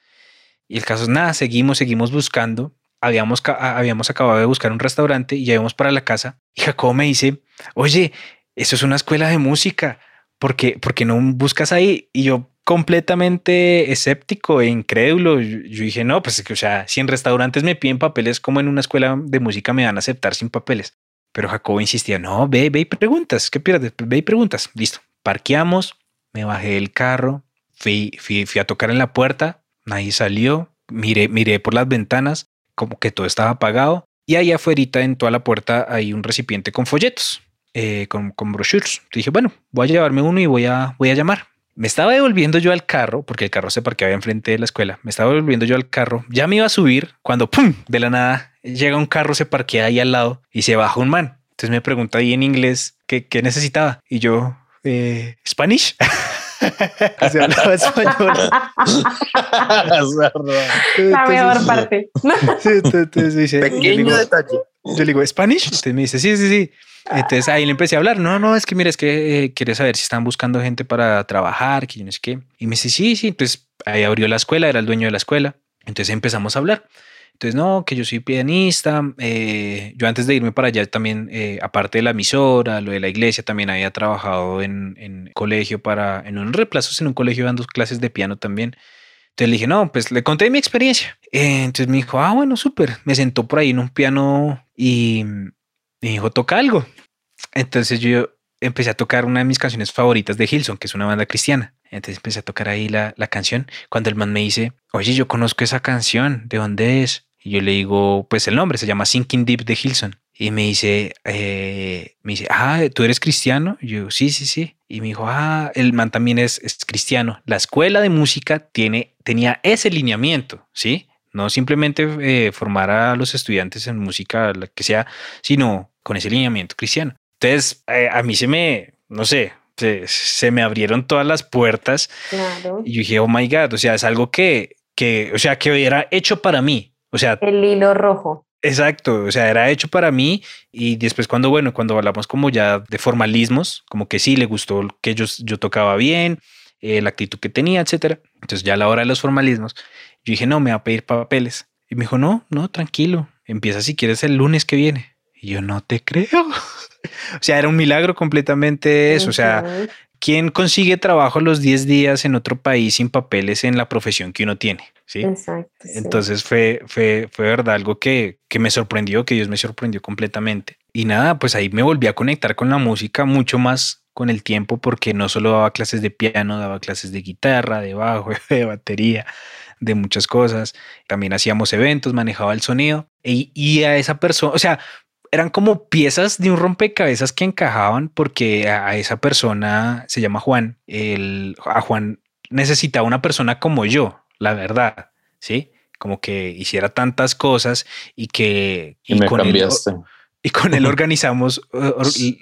Y el caso es nada, seguimos, seguimos buscando. Habíamos, habíamos acabado de buscar un restaurante y ya íbamos para la casa. Y Jacobo me dice, oye, eso es una escuela de música. ¿Por qué, no buscas ahí? Y yo, completamente escéptico e incrédulo. Yo, dije, no, pues, o sea, si en restaurantes me piden papeles, como en una escuela de música me van a aceptar sin papeles? Pero Jacobo insistía, no, ve, ve y preguntas, ¿qué pierdes? Ve y preguntas. Listo, parqueamos, me bajé del carro, fui, fui, a tocar en la puerta, nadie salió, miré, miré por las ventanas, como que todo estaba apagado, y ahí afuera en toda la puerta hay un recipiente con folletos, eh, con, con brochures. Dije, bueno, voy a llevarme uno y voy a, voy a llamar. Me estaba devolviendo yo al carro, porque el carro se parqueaba enfrente de la escuela. Me estaba devolviendo yo al carro. Ya me iba a subir cuando, ¡pum! De la nada llega un carro, se parquea ahí al lado y se baja un man. Entonces me pregunta ahí en inglés qué, qué necesitaba. Y yo, eh, ¿Spanish? (laughs) se (laughs) hablaba español. la mejor parte. entonces, dice, Pequeño detalle. Yo le digo, ¿Spanish? Entonces me dice, sí, sí, sí. Entonces ahí le empecé a hablar. No, no, es que mira, es que eh, quiere saber si están buscando gente para trabajar, que yo no sé qué. Y me dice, sí, sí. Entonces ahí abrió la escuela, era el dueño de la escuela. Entonces empezamos a hablar. Entonces, no, que yo soy pianista. Eh, yo antes de irme para allá también, eh, aparte de la emisora, lo de la iglesia, también había trabajado en, en colegio para, en un reemplazo en un colegio dando clases de piano también. Entonces le dije, no, pues le conté mi experiencia. entonces me dijo, ah, bueno, súper. Me sentó por ahí en un piano y me dijo, toca algo. Entonces yo empecé a tocar una de mis canciones favoritas de Hilson, que es una banda cristiana. Entonces empecé a tocar ahí la, la canción. Cuando el man me dice, oye, yo conozco esa canción, ¿de dónde es? Y yo le digo, pues el nombre se llama Sinking Deep de Hilson. Y me dice, eh, me dice, ah, ¿tú eres cristiano? Y yo, sí, sí, sí. Y me dijo, ah, el man también es, es cristiano. La escuela de música tiene, tenía ese lineamiento, ¿sí? No simplemente eh, formar a los estudiantes en música, la que sea, sino con ese lineamiento cristiano. Entonces, eh, a mí se me, no sé, se, me abrieron todas las puertas. Y yo dije, oh my God, o sea, es algo que, que, o sea, que era hecho para mí. O sea, el hilo rojo. Exacto, o sea, era hecho para mí y después cuando, bueno, cuando hablamos como ya de formalismos, como que sí, le gustó que yo, yo tocaba bien, eh, la actitud que tenía, etcétera. Entonces ya a la hora de los formalismos, yo dije, no, me va a pedir papeles. Y me dijo, no, no, tranquilo, empieza si quieres el lunes que viene. Y yo no te creo. (laughs) o sea, era un milagro completamente eso. O sea, ¿quién consigue trabajo los 10 días en otro país sin papeles en la profesión que uno tiene? Sí. Exacto. Entonces fue, fue, fue verdad algo que, que me sorprendió, que Dios me sorprendió completamente. Y nada, pues ahí me volví a conectar con la música mucho más con el tiempo porque no solo daba clases de piano, daba clases de guitarra, de bajo, (laughs) de batería, de muchas cosas. También hacíamos eventos, manejaba el sonido y, y a esa persona, o sea, eran como piezas de un rompecabezas que encajaban porque a, esa persona se llama Juan. El, a Juan necesitaba una persona como yo, la verdad, ¿sí? Como que hiciera tantas cosas y que... Y, con cambiaste. Él, y con él (laughs) organizamos,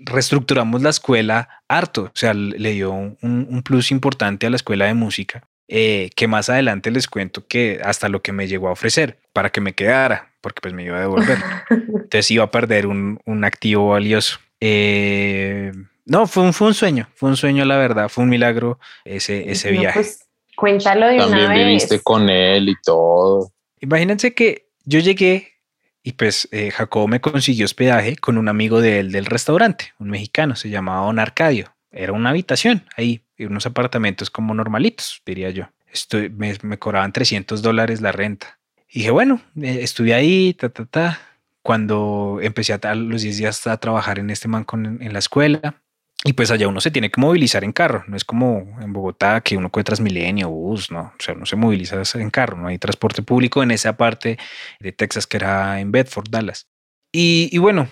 reestructuramos la escuela harto, o sea, le dio un, un plus importante a la escuela de música. Eh, que más adelante les cuento que hasta lo que me llegó a ofrecer para que me quedara, porque pues me iba a devolver. Entonces iba a perder un, un activo valioso. Eh, no, fue un, fue un sueño, fue un sueño, la verdad, fue un milagro ese, ese viaje. Pues, cuéntalo de También una viviste con él y todo. Imagínense que yo llegué y pues eh, Jacobo me consiguió hospedaje con un amigo de él del restaurante, un mexicano, se llamaba Don Arcadio. Era una habitación ahí, unos apartamentos como normalitos, diría yo. Estoy, me, cobraban 300 dólares la renta. Y dije, bueno, eh, estuve ahí, ta, ta, ta. Cuando empecé a, los 10 días a trabajar en este man en la escuela, y pues allá uno se tiene que movilizar en carro, no es como en Bogotá que uno coge Transmilenio, bus, no, o sea, uno se moviliza en carro, no hay transporte público en esa parte de Texas que era en Bedford, Dallas. Y, y bueno,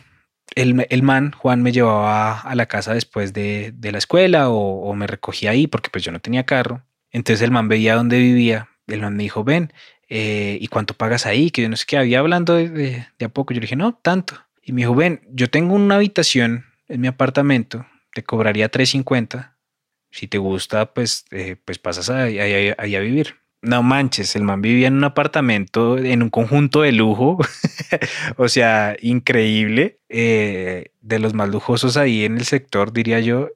el, el, man, Juan, me llevaba a la casa después de, de la escuela o, me recogía ahí porque pues yo no tenía carro. Entonces el man veía dónde vivía, el man me dijo, ven, eh, ¿y cuánto pagas ahí? Que yo no sé qué, había hablando de, a poco. Yo le dije, no, tanto. Y me dijo, ven, yo tengo una habitación en mi apartamento, te cobraría 350. Si te gusta, pues, eh, pues pasas ahí, ahí a vivir. No manches, el man vivía en un apartamento, en un conjunto de lujo, (laughs) o sea, increíble, eh, de los más lujosos ahí en el sector, diría yo.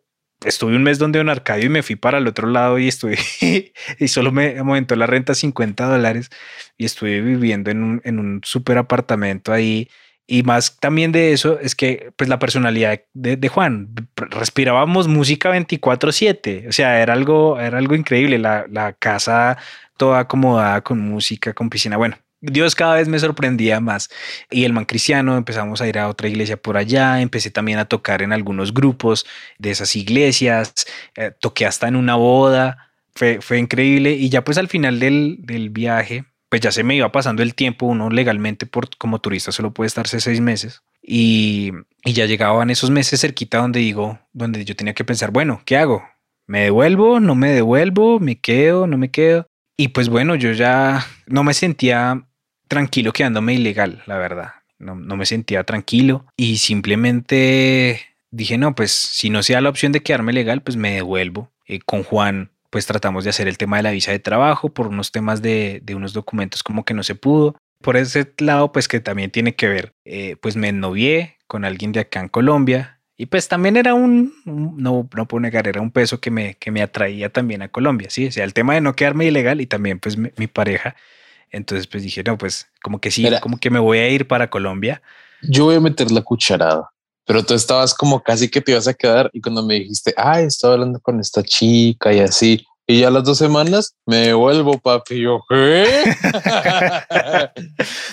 Estuve un mes donde un Arcadio y me fui para el otro lado y estuve, (laughs) y solo me aumentó la renta 50 dólares y estuve viviendo en un, en un super apartamento ahí y más también de eso es que pues la personalidad de, Juan, respirábamos música 24/7, o sea, era algo, era algo increíble, la, la, casa toda acomodada con música, con piscina, bueno. Dios cada vez me sorprendía más. Y el man cristiano, empezamos a ir a otra iglesia por allá, empecé también a tocar en algunos grupos de esas iglesias, eh, toqué hasta en una boda, fue, fue increíble. Y ya pues al final del, del viaje, pues ya se me iba pasando el tiempo, uno legalmente por, como turista solo puede estarse seis meses y, y ya llegaban esos meses cerquita donde digo, donde yo tenía que pensar, bueno, ¿qué hago? ¿Me devuelvo? ¿No me devuelvo? ¿Me quedo? ¿No me quedo? Y pues bueno, yo ya no me sentía tranquilo quedándome ilegal, la verdad. No, no me sentía tranquilo y simplemente dije, no, pues si no sea la opción de quedarme legal, pues me devuelvo. Eh, con Juan pues tratamos de hacer el tema de la visa de trabajo por unos temas de, unos documentos como que no se pudo. Por ese lado, pues que también tiene que ver, eh, pues me novié con alguien de acá en Colombia y pues también era un, no, no puedo negar, era un peso que me, que me atraía también a Colombia, ¿sí? O sea, el tema de no quedarme ilegal y también pues mi, pareja. Entonces pues dije, no, pues como que sí, como que me voy a ir para Colombia. Yo voy a meter la cucharada pero tú estabas como casi que te ibas a quedar y cuando me dijiste, ay, estaba hablando con esta chica y así, y ya las dos semanas me devuelvo, papi. Yo, ¿qué?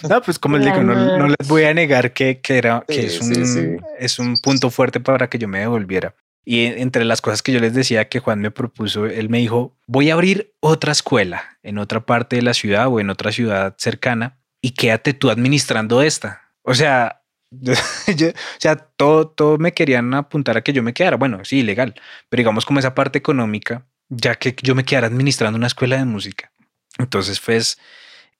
(laughs) no, pues como les digo, no, les voy a negar que, que era, que es, un, es un punto fuerte para que yo me devolviera. Y entre las cosas que yo les decía que Juan me propuso, él me dijo, voy a abrir otra escuela en otra parte de la ciudad o en otra ciudad cercana y quédate tú administrando esta. O sea, (laughs) o sea, todo, todo me querían apuntar a que yo me quedara. Bueno, sí, legal, pero digamos como esa parte económica, ya que yo me quedara administrando una escuela de música. Entonces, pues,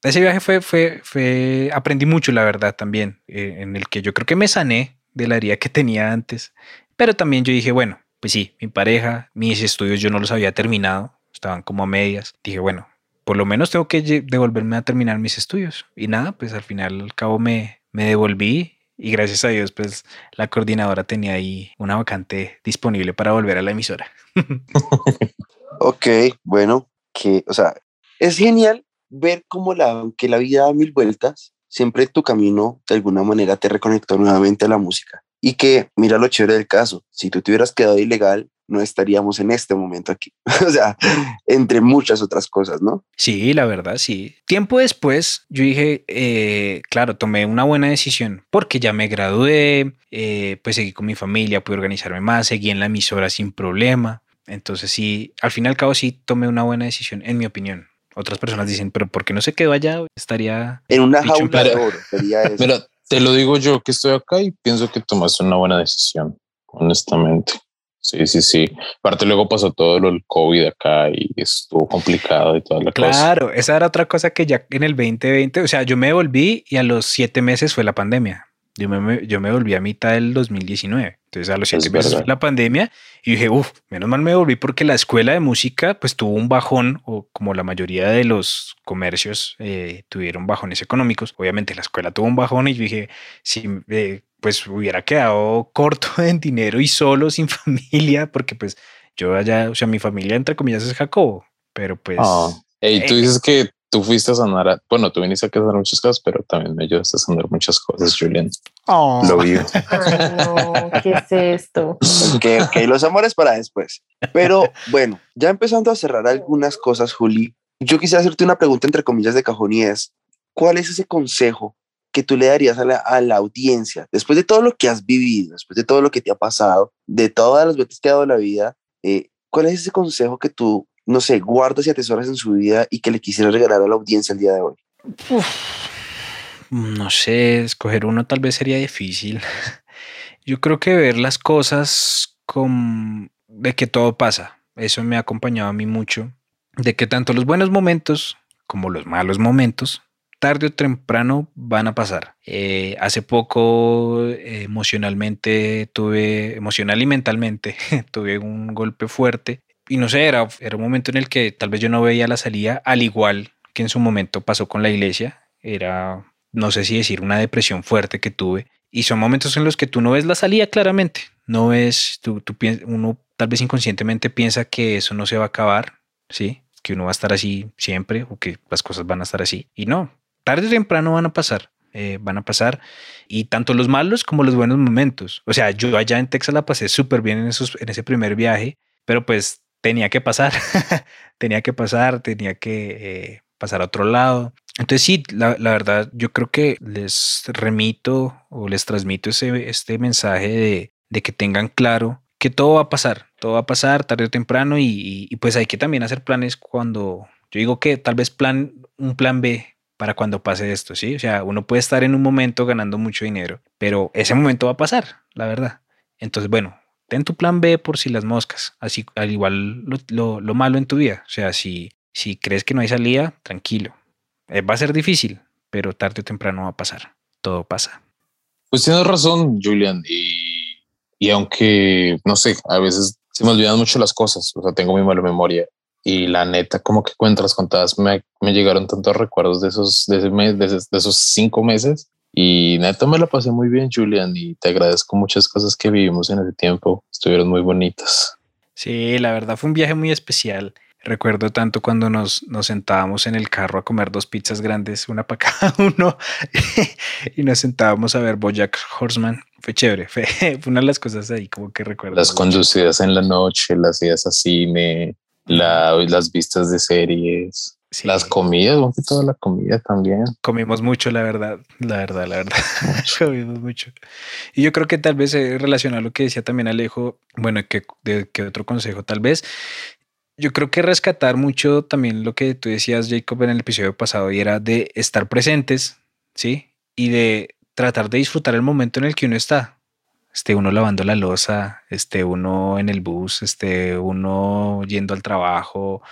ese viaje fue, fue, fue, aprendí mucho, la verdad, también, eh, en el que yo creo que me sané de la herida que tenía antes, pero también yo dije, bueno, pues sí, mi pareja, mis estudios yo no los había terminado, estaban como a medias. Dije, bueno, por lo menos tengo que devolverme a terminar mis estudios. Y nada, pues al final al cabo me, me devolví y gracias a Dios, pues la coordinadora tenía ahí una vacante disponible para volver a la emisora. (laughs) ok, bueno, que, o sea, es genial ver cómo la, que la vida da mil vueltas, siempre tu camino de alguna manera te reconectó nuevamente a la música. Y que, mira lo chévere del caso, si tú te hubieras quedado ilegal, no estaríamos en este momento aquí. (laughs) o sea, entre muchas otras cosas, ¿no? Sí, la verdad, sí. Tiempo después, yo dije, eh, claro, tomé una buena decisión porque ya me gradué, eh, pues seguí con mi familia, pude organizarme más, seguí en la emisora sin problema. Entonces sí, al fin y al cabo sí tomé una buena decisión, en mi opinión. Otras personas dicen, pero ¿por qué no se quedó allá? Estaría... En una jaula de oro. (laughs) Pero te lo digo yo que estoy acá y pienso que tomaste una buena decisión, honestamente. Sí, sí, sí. Aparte luego pasó todo el COVID acá y estuvo complicado y toda la claro, cosa. Claro, esa era otra cosa que ya en el 2020, o sea, yo me volví y a los siete meses fue la pandemia. Yo me, yo me volví a mitad del 2019. Entonces a los siete meses fue la pandemia y dije, uff, menos mal me volví porque la escuela de música pues tuvo un bajón o como la mayoría de los comercios eh, tuvieron bajones económicos. Obviamente la escuela tuvo un bajón y yo dije, si eh, pues hubiera quedado corto (laughs) en dinero y solo sin (laughs) familia, porque pues yo allá, o sea, mi familia entre comillas es Jacobo, pero pues... Oh. Hey, tú dices que tú fuiste a sanar, bueno, tú viniste a sanar muchas cosas, pero también me ayudaste a sanar muchas cosas, Julian. Oh. Lo vi. no, ¿qué es esto? Que okay, los amores para después. Pero bueno, ya empezando a cerrar algunas cosas, Juli, yo quisiera hacerte una pregunta entre comillas de cajón y es, ¿cuál es ese consejo que tú le darías a la, audiencia, después de todo lo que has vivido, después de todo lo que te ha pasado, de todas las veces que ha dado la vida, eh, ¿cuál es ese consejo que tú, no sé, guardas y atesoras en su vida y que le quisieras regalar a la audiencia el día de hoy? no sé, escoger uno tal vez sería difícil. (laughs) Yo creo que ver las cosas con de que todo pasa, eso me ha acompañado a mí mucho de que tanto los buenos momentos como los malos momentos, tarde o temprano van a pasar. Eh, hace poco emocionalmente tuve, emocional y mentalmente, (laughs) tuve un golpe fuerte y no sé, era, era un momento en el que tal vez yo no veía la salida, al igual que en su momento pasó con la iglesia. Era, no sé si decir, una depresión fuerte que tuve. Y son momentos en los que tú no ves la salida claramente. No ves, tú, tú uno tal vez inconscientemente piensa que eso no se va a acabar, ¿sí? Que uno va a estar así siempre o que las cosas van a estar así. Y no, tarde o temprano van a pasar. Eh, van a pasar y tanto los malos como los buenos momentos. O sea, yo allá en Texas la pasé súper bien en, esos, en ese primer viaje, pero pues (laughs) tenía que pasar, tenía que pasar, tenía que pasar a otro lado. Entonces sí, la, verdad, yo creo que les remito o les transmito ese, este mensaje de, de, que tengan claro que todo va a pasar, todo va a pasar tarde o temprano y, y, pues hay que también hacer planes cuando, yo digo que tal vez plan, un plan B para cuando pase esto, ¿sí? O sea, uno puede estar en un momento ganando mucho dinero, pero ese momento va a pasar, la verdad. Entonces, bueno, ten tu plan B por si las moscas, así al igual lo, lo, malo en tu vida. O sea, si, si crees que no hay salida, tranquilo. Eh, va a ser difícil, pero tarde o temprano va a pasar. Todo pasa. Pues tienes razón, Julian. Y, y aunque, no sé, a veces se me olvidan mucho las cosas, o sea, tengo muy mala memoria. Y la neta, como que cuentas contadas, me, me llegaron tantos recuerdos de esos, de, ese mes, de, de esos cinco meses y neta me la pasé muy bien, Julian, y te agradezco muchas cosas que vivimos en ese tiempo. Estuvieron muy bonitas. Sí, la verdad fue un viaje muy especial. Recuerdo tanto cuando nos, nos sentábamos en el carro a comer dos pizzas grandes, una para (laughs) cada uno, (laughs) y nos sentábamos a ver Bojack Horseman. Fue chévere, fue, (laughs) una de las cosas ahí como que recuerdo. Las conducidas en la noche, las idas a cine, la, las vistas de series. Las comidas, toda la comida también. Comimos mucho, la verdad, la verdad, la verdad. (laughs) Comimos mucho. Y yo creo que tal vez eh, relacionado a lo que decía también Alejo, bueno, que, de, que otro consejo, tal vez, yo creo que rescatar mucho también lo que tú decías, Jacob, en el episodio pasado, y era de estar presentes, ¿sí? Y de tratar de disfrutar el momento en el que uno está. Esté uno lavando la losa, esté uno en el bus, esté uno yendo al trabajo,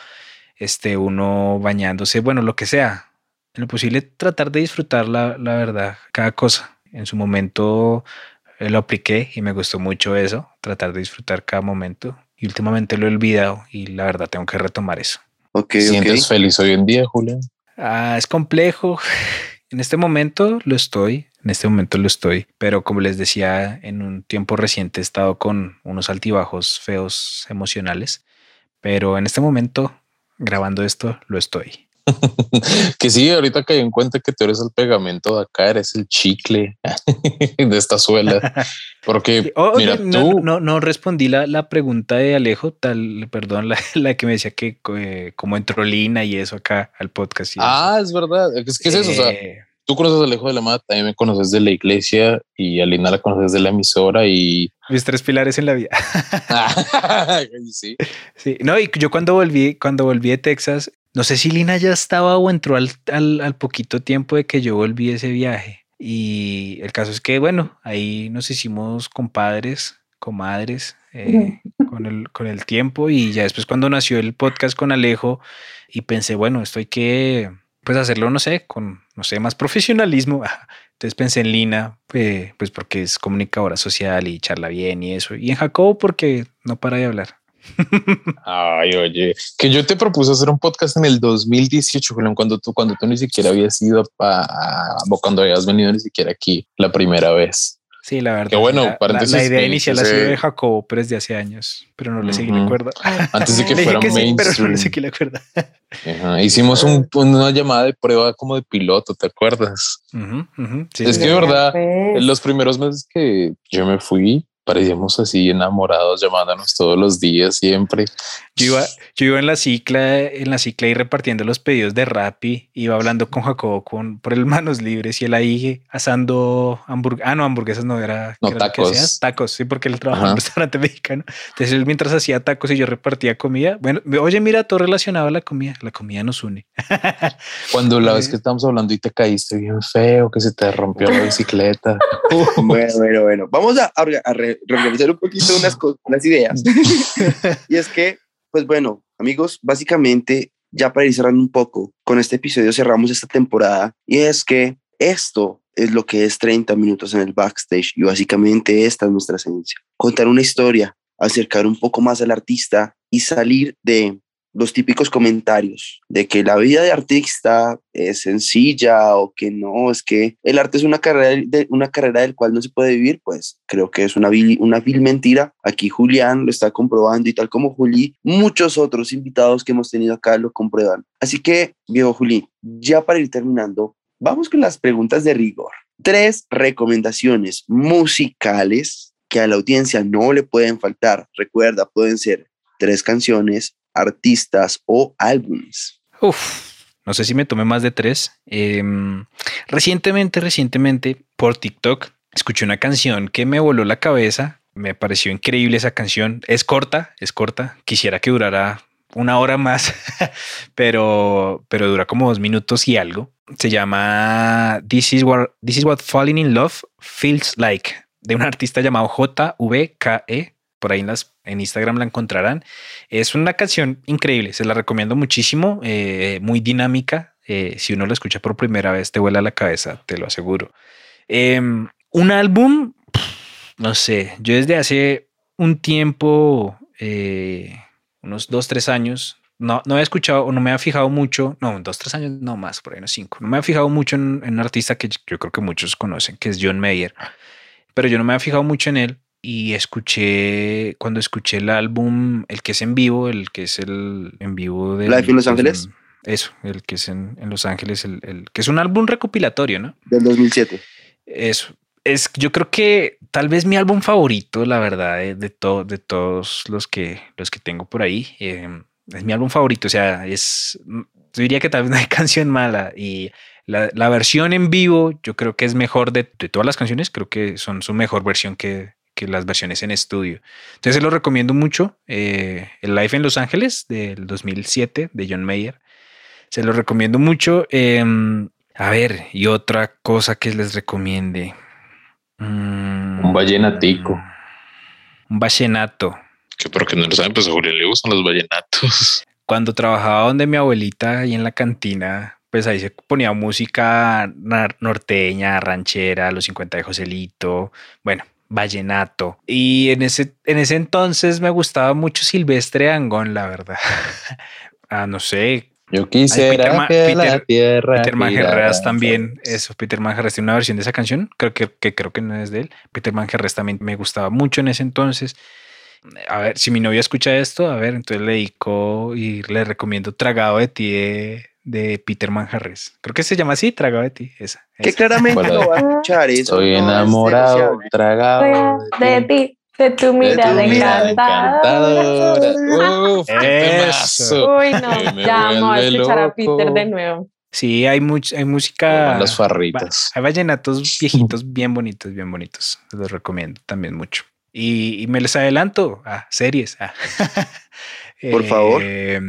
este, uno bañándose, bueno, lo que sea. En lo posible, tratar de disfrutar la, la verdad, cada cosa. En su momento eh, lo apliqué y me gustó mucho eso, tratar de disfrutar cada momento. Y últimamente lo he olvidado y la verdad tengo que retomar eso. Okay, ¿Sientes feliz hoy en día, Julián? Ah, es complejo. (laughs) En este momento lo estoy, en este momento lo estoy, pero como les decía, en un tiempo reciente he estado con unos altibajos feos emocionales, pero en este momento grabando esto, lo estoy. (laughs) que sí, ahorita caí en cuenta que tú eres el pegamento de acá, eres el chicle (laughs) de esta suela. (laughs) Porque mira, no, tú no, no, respondí la, la, pregunta de Alejo, tal, perdón, la, la que me decía que eh, como entró Lina y eso acá al podcast. ah, es verdad. Es que es eso. O sea, eh, tú conoces a Alejo de la Mata, también me conoces de la iglesia y a Lina la conoces de la emisora y (laughs) mis tres pilares en la vida. (laughs) sí. Sí, no, y yo cuando volví, cuando volví de Texas, no sé si Lina ya estaba o entró al, al, poquito tiempo de que yo volví ese viaje. Y el caso es que, bueno, ahí nos hicimos compadres, comadres, eh, con, el, con el tiempo. Y ya después cuando nació el podcast con Alejo, y pensé, bueno, esto hay que pues hacerlo, no sé, con, no sé, más profesionalismo. (laughs) Entonces pensé en Lina, pues, pues porque es comunicadora social y charla bien y eso. Y en Jacobo porque no para de hablar. (laughs) Ay, oye, que yo te propuse hacer un podcast en el 2018, cuando tú, cuando tú ni siquiera habías ido a, o cuando habías venido ni siquiera aquí la primera vez. Sí, la verdad. Qué bueno, la, la, idea inicial ha sido de Jacobo, pero es de hace años, pero no le seguí la cuerda. (laughs) Antes de que fuera mainstream. pero no le seguí la cuerda. Hicimos un, una llamada de prueba como de piloto, ¿te acuerdas? es que de verdad, los primeros meses que yo me fui, parecíamos así enamorados llamándonos todos los días siempre. Yo iba, yo iba en la cicla, en la cicla y repartiendo los pedidos de Rappi, iba hablando con Jacobo con, por el manos libres y él ahí asando hamburguesas, ah no, hamburguesas no era, no, tacos. tacos, sí, porque él trabajaba en un restaurante (laughs) mexicano. Entonces él mientras hacía tacos y yo repartía comida, bueno, oye, mira, todo relacionado a la comida, la comida nos une. (laughs) Cuando la vez que estamos hablando y te caíste bien feo, que se te rompió la (laughs) bicicleta. bueno, bueno, bueno, vamos a, a, a reorganizar un poquito unas, unas ideas. (laughs) y es que, pues bueno, amigos, básicamente ya para ir cerrando un poco, con este episodio cerramos esta temporada y es que esto es lo que es 30 minutos en el backstage y básicamente esta es nuestra esencia. Contar una historia, acercar un poco más al artista y salir de los típicos comentarios de que la vida de artista es sencilla o que no, es que el arte es una carrera, de, una carrera del cual no se puede vivir, pues creo que es una vil, una vil mentira. Aquí Julián lo está comprobando y tal como Juli, muchos otros invitados que hemos tenido acá lo comprueban. Así que, viejo Juli, ya para ir terminando, vamos con las preguntas de rigor. Tres recomendaciones musicales que a la audiencia no le pueden faltar. Recuerda, pueden ser tres canciones, artistas o álbumes. Uf, no sé si me tomé más de tres. Em, recientemente, recientemente, por TikTok, escuché una canción que me voló la cabeza. Me pareció increíble esa canción. Es corta, es corta. Quisiera que durara una hora más, (laughs) pero, pero dura como dos minutos y algo. Se llama This is what, This is what Falling in Love Feels Like, de un artista llamado JVKE. Por ahí en, las, en Instagram la encontrarán. Es una canción increíble, se la recomiendo muchísimo, eh, muy dinámica. Eh, si uno la escucha por primera vez, te vuela la cabeza, te lo aseguro. Em, un álbum, no sé, yo desde hace un tiempo, eh, unos dos, tres años, no, no he escuchado o no me ha fijado mucho, no, dos, tres años, no más, por ahí no cinco. No me ha fijado mucho en, en, un artista que yo creo que muchos conocen, que es John Mayer, pero yo no me he fijado mucho en él y escuché, cuando escuché el álbum, el que es en vivo, el que es el en vivo de... Life en Los Ángeles. Eso, el que es en, en Los Ángeles, el, el, que es un álbum recopilatorio, ¿no? Del 2007. Eso. Es, yo creo que tal vez mi álbum favorito, la verdad, de, de, to, de todos los que, los que tengo por ahí. Eh, es mi álbum favorito. O sea, es, yo diría que tal vez no hay canción mala y la, la versión en vivo yo creo que es mejor de, de, todas las canciones. Creo que son su mejor versión que, que las versiones en estudio. Entonces lo recomiendo mucho. Eh, el Live en Los Ángeles del 2007 de John Mayer. Se lo recomiendo mucho. Eh, a ver, y otra cosa que les recomiende. Mm, un vallenatico. Un vallenato. Que porque no lo saben, pues a Julián le gustan los vallenatos. (laughs) Cuando trabajaba donde mi abuelita ahí en la cantina, pues ahí se ponía música norteña, ranchera, los 50 de Joselito, bueno, vallenato. Y en ese, en ese entonces me gustaba mucho Silvestre Angón, la verdad. (laughs) ah, no sé, yo quisiera Ay, Peter, que Peter, la tierra Peter Manjerreas también, eso, Peter Manjerreas tiene una versión de esa canción, creo que, que creo que no es de él. Peter Manjerreas también me gustaba mucho en ese entonces. A ver, si mi novia escucha esto, a ver, entonces le dedico y le recomiendo Tragado de ti de, de Peter Manjarres. Creo que se llama así, Tragado de ti. Esa, que esa. claramente Bueno, no va a escuchar eso. Estoy no es enamorado, negociable. tragado de ti, de tu mirada mirada encantadora. encantadora. Uf, Eso. Uy, no, ya vamos a escuchar a loco. Peter de nuevo. Sí, hay, much, hay música. Las farritas. Hay vallenatos viejitos bien bonitos, bien bonitos. Los recomiendo también mucho. Y, y me les adelanto a series. ah. (laughs) Por favor. Eh,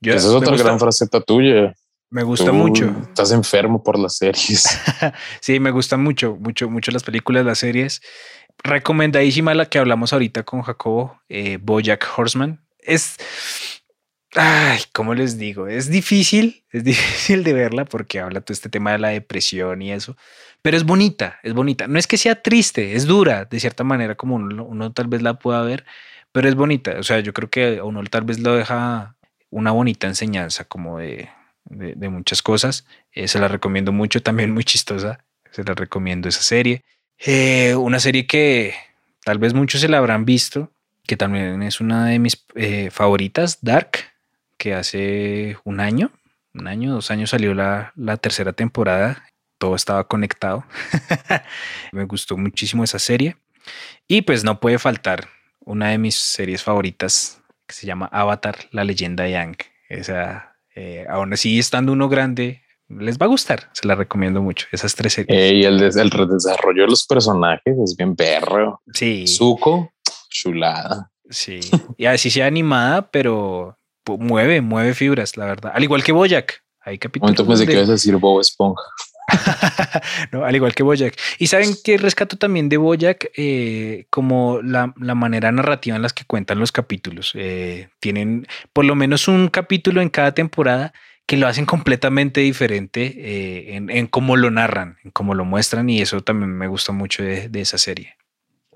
yo- Esa es otra gran faceta tuya. Me gusta Tú mucho. Estás enfermo por las series. (laughs) Sí, me gustan mucho, mucho, mucho las películas, las series. Recomendadísima la que hablamos ahorita con Jacobo, eh, Bojack Horseman. Es, ay, ¿cómo les digo? Es difícil, es (laughs) difícil de verla porque habla todo este tema de la depresión y eso, pero es bonita, es bonita. No es que sea triste, es dura de cierta manera como uno, uno tal vez la pueda ver, pero es bonita. O sea, yo creo que a uno tal vez lo deja una bonita enseñanza como de, de, muchas cosas. Eh, se la recomiendo mucho, (laughs) también muy chistosa. Se la recomiendo esa serie. Eh, una serie que tal vez muchos se la habrán visto, que también es una de mis eh, favoritas, Dark, que hace un año, un año, dos años salió la, la tercera temporada. Todo estaba conectado. (laughs) Me gustó muchísimo esa serie. Y pues no puede faltar una de mis series favoritas que se llama Avatar, la leyenda de Yang. Esa, eh, aún así estando uno grande, les va a gustar. Se la recomiendo mucho. Esas tres series. Eh, y el, des- el desarrollo de los personajes es bien perro. sí, Zuko, chulada. sí. Y así sea animada, pero mueve, mueve fibras, la verdad. Al igual que Boyac. Hay Un capítulos. momento pensé que ibas a decir Bob Esponja. (laughs) no, al igual que Boyac. Y saben que rescato también de Boyac eh, como la, manera narrativa en las que cuentan los capítulos. Eh, tienen por lo menos un capítulo en cada temporada que lo hacen completamente diferente eh, en, cómo lo narran, en cómo lo muestran y eso también me gusta mucho de, esa serie.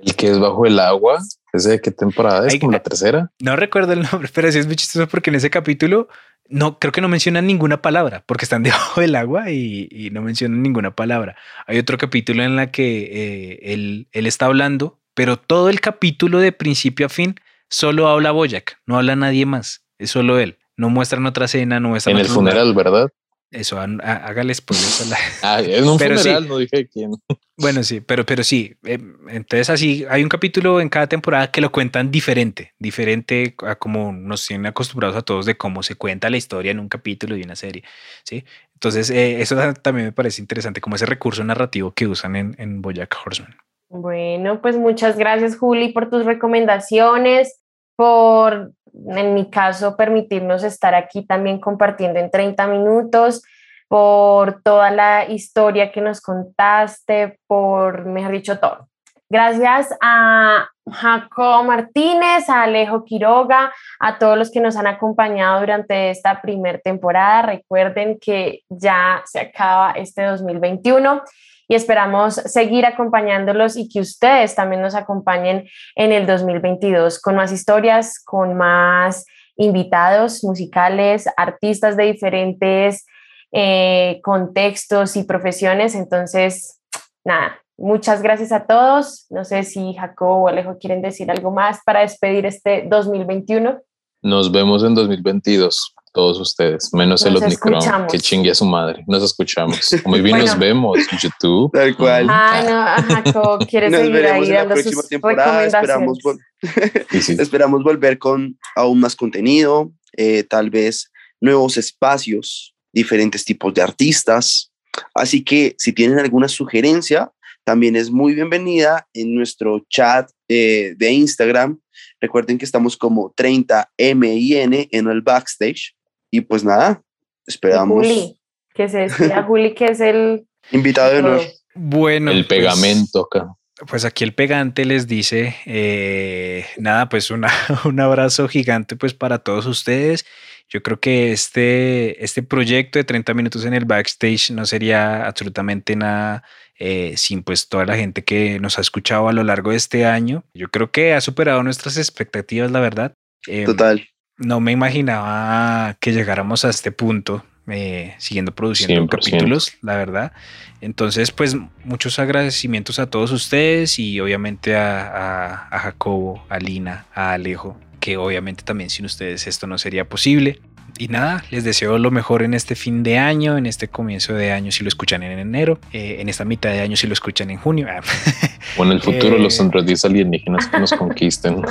El que es bajo el agua, ¿ese de qué temporada es? ¿Como la tercera? No recuerdo el nombre, (laughs) pero sí es muy chistoso porque en ese capítulo no creo que no mencionan ninguna palabra porque están (laughs) debajo del agua y, no mencionan ninguna palabra. Hay otro capítulo en la que eh, él, él está hablando, pero todo el capítulo de principio a fin solo habla Boyac, no habla nadie más, es solo él no muestran otra escena, no muestran En el funeral, ¿verdad? Eso, hágale spoilers a la. (laughs) Ah, en un (laughs) funeral, no dije quién. Bueno, sí, pero, pero sí. Eh, entonces, así hay un capítulo en cada temporada que lo cuentan diferente, diferente a como nos tienen acostumbrados a todos de cómo se cuenta la historia en un capítulo de una serie. Sí. Entonces, eh, eso también me parece interesante, como ese recurso narrativo que usan en, en Boyack Horseman. Bueno, pues muchas gracias, Juli, por tus recomendaciones, por en mi caso, permitirnos estar aquí también compartiendo en 30 minutos, por toda la historia que nos contaste, por, mejor dicho, todo. Gracias a Jacob Martínez, a Alejo Quiroga, a todos los que nos han acompañado durante esta primera temporada. Recuerden que ya se acaba este 2021 y esperamos seguir acompañándolos y que ustedes también nos acompañen en el 2022 con más historias, con más invitados musicales, artistas de diferentes eh, contextos y profesiones. Entonces, nada, muchas gracias a todos. No sé si Jacobo o Alejo quieren decir algo más para despedir este 2021. Nos vemos en 2022 todos ustedes, menos el Omicron, que chingue a su madre. Nos escuchamos. Muy bien, nos vemos YouTube. Tal cual. Ah, no, (laughs) ¿quieres nos seguir ahí en la próxima temporada. Esperamos, (laughs) esperamos volver con aún más contenido, eh, tal vez nuevos espacios, diferentes tipos de artistas. Así que si tienen alguna sugerencia, también es muy bienvenida en nuestro chat eh, de Instagram. Recuerden que estamos como 30MIN en el backstage. Y pues nada, esperamos. Juli, que se (laughs) Juli, que es el invitado de honor. Bueno, el pues, pegamento acá. Pues aquí el pegante les dice, eh, nada, pues una, (laughs) un abrazo gigante pues para todos ustedes. Yo creo que este, este proyecto de 30 minutos en el backstage no sería absolutamente nada eh, sin pues toda la gente que nos ha escuchado a lo largo de este año. Yo creo que ha superado nuestras expectativas, la verdad. Em, Total no me imaginaba que llegáramos a este punto eh, siguiendo produciendo capítulos, la verdad. Entonces, pues muchos agradecimientos a todos ustedes y obviamente a, a Jacobo, a Lina, a Alejo, que obviamente también sin ustedes esto no sería posible y nada, les deseo lo mejor en este fin de año, en este comienzo de año si lo escuchan en enero, eh, en esta mitad de año si lo escuchan en junio. (laughs) o en el futuro los eh, androides alienígenas que nos conquisten.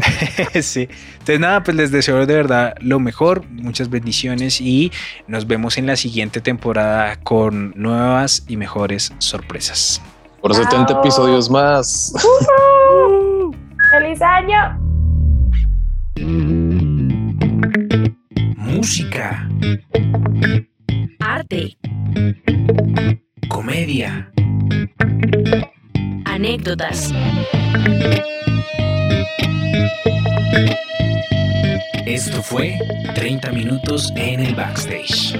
(laughs) sí, entonces nada, pues les deseo de verdad lo mejor, muchas bendiciones y nos vemos en la siguiente temporada con nuevas y mejores sorpresas. Por 70 episodios más. (laughs) ¡Feliz año! Música, arte, comedia, anécdotas. Esto fue 30 minutos en el backstage.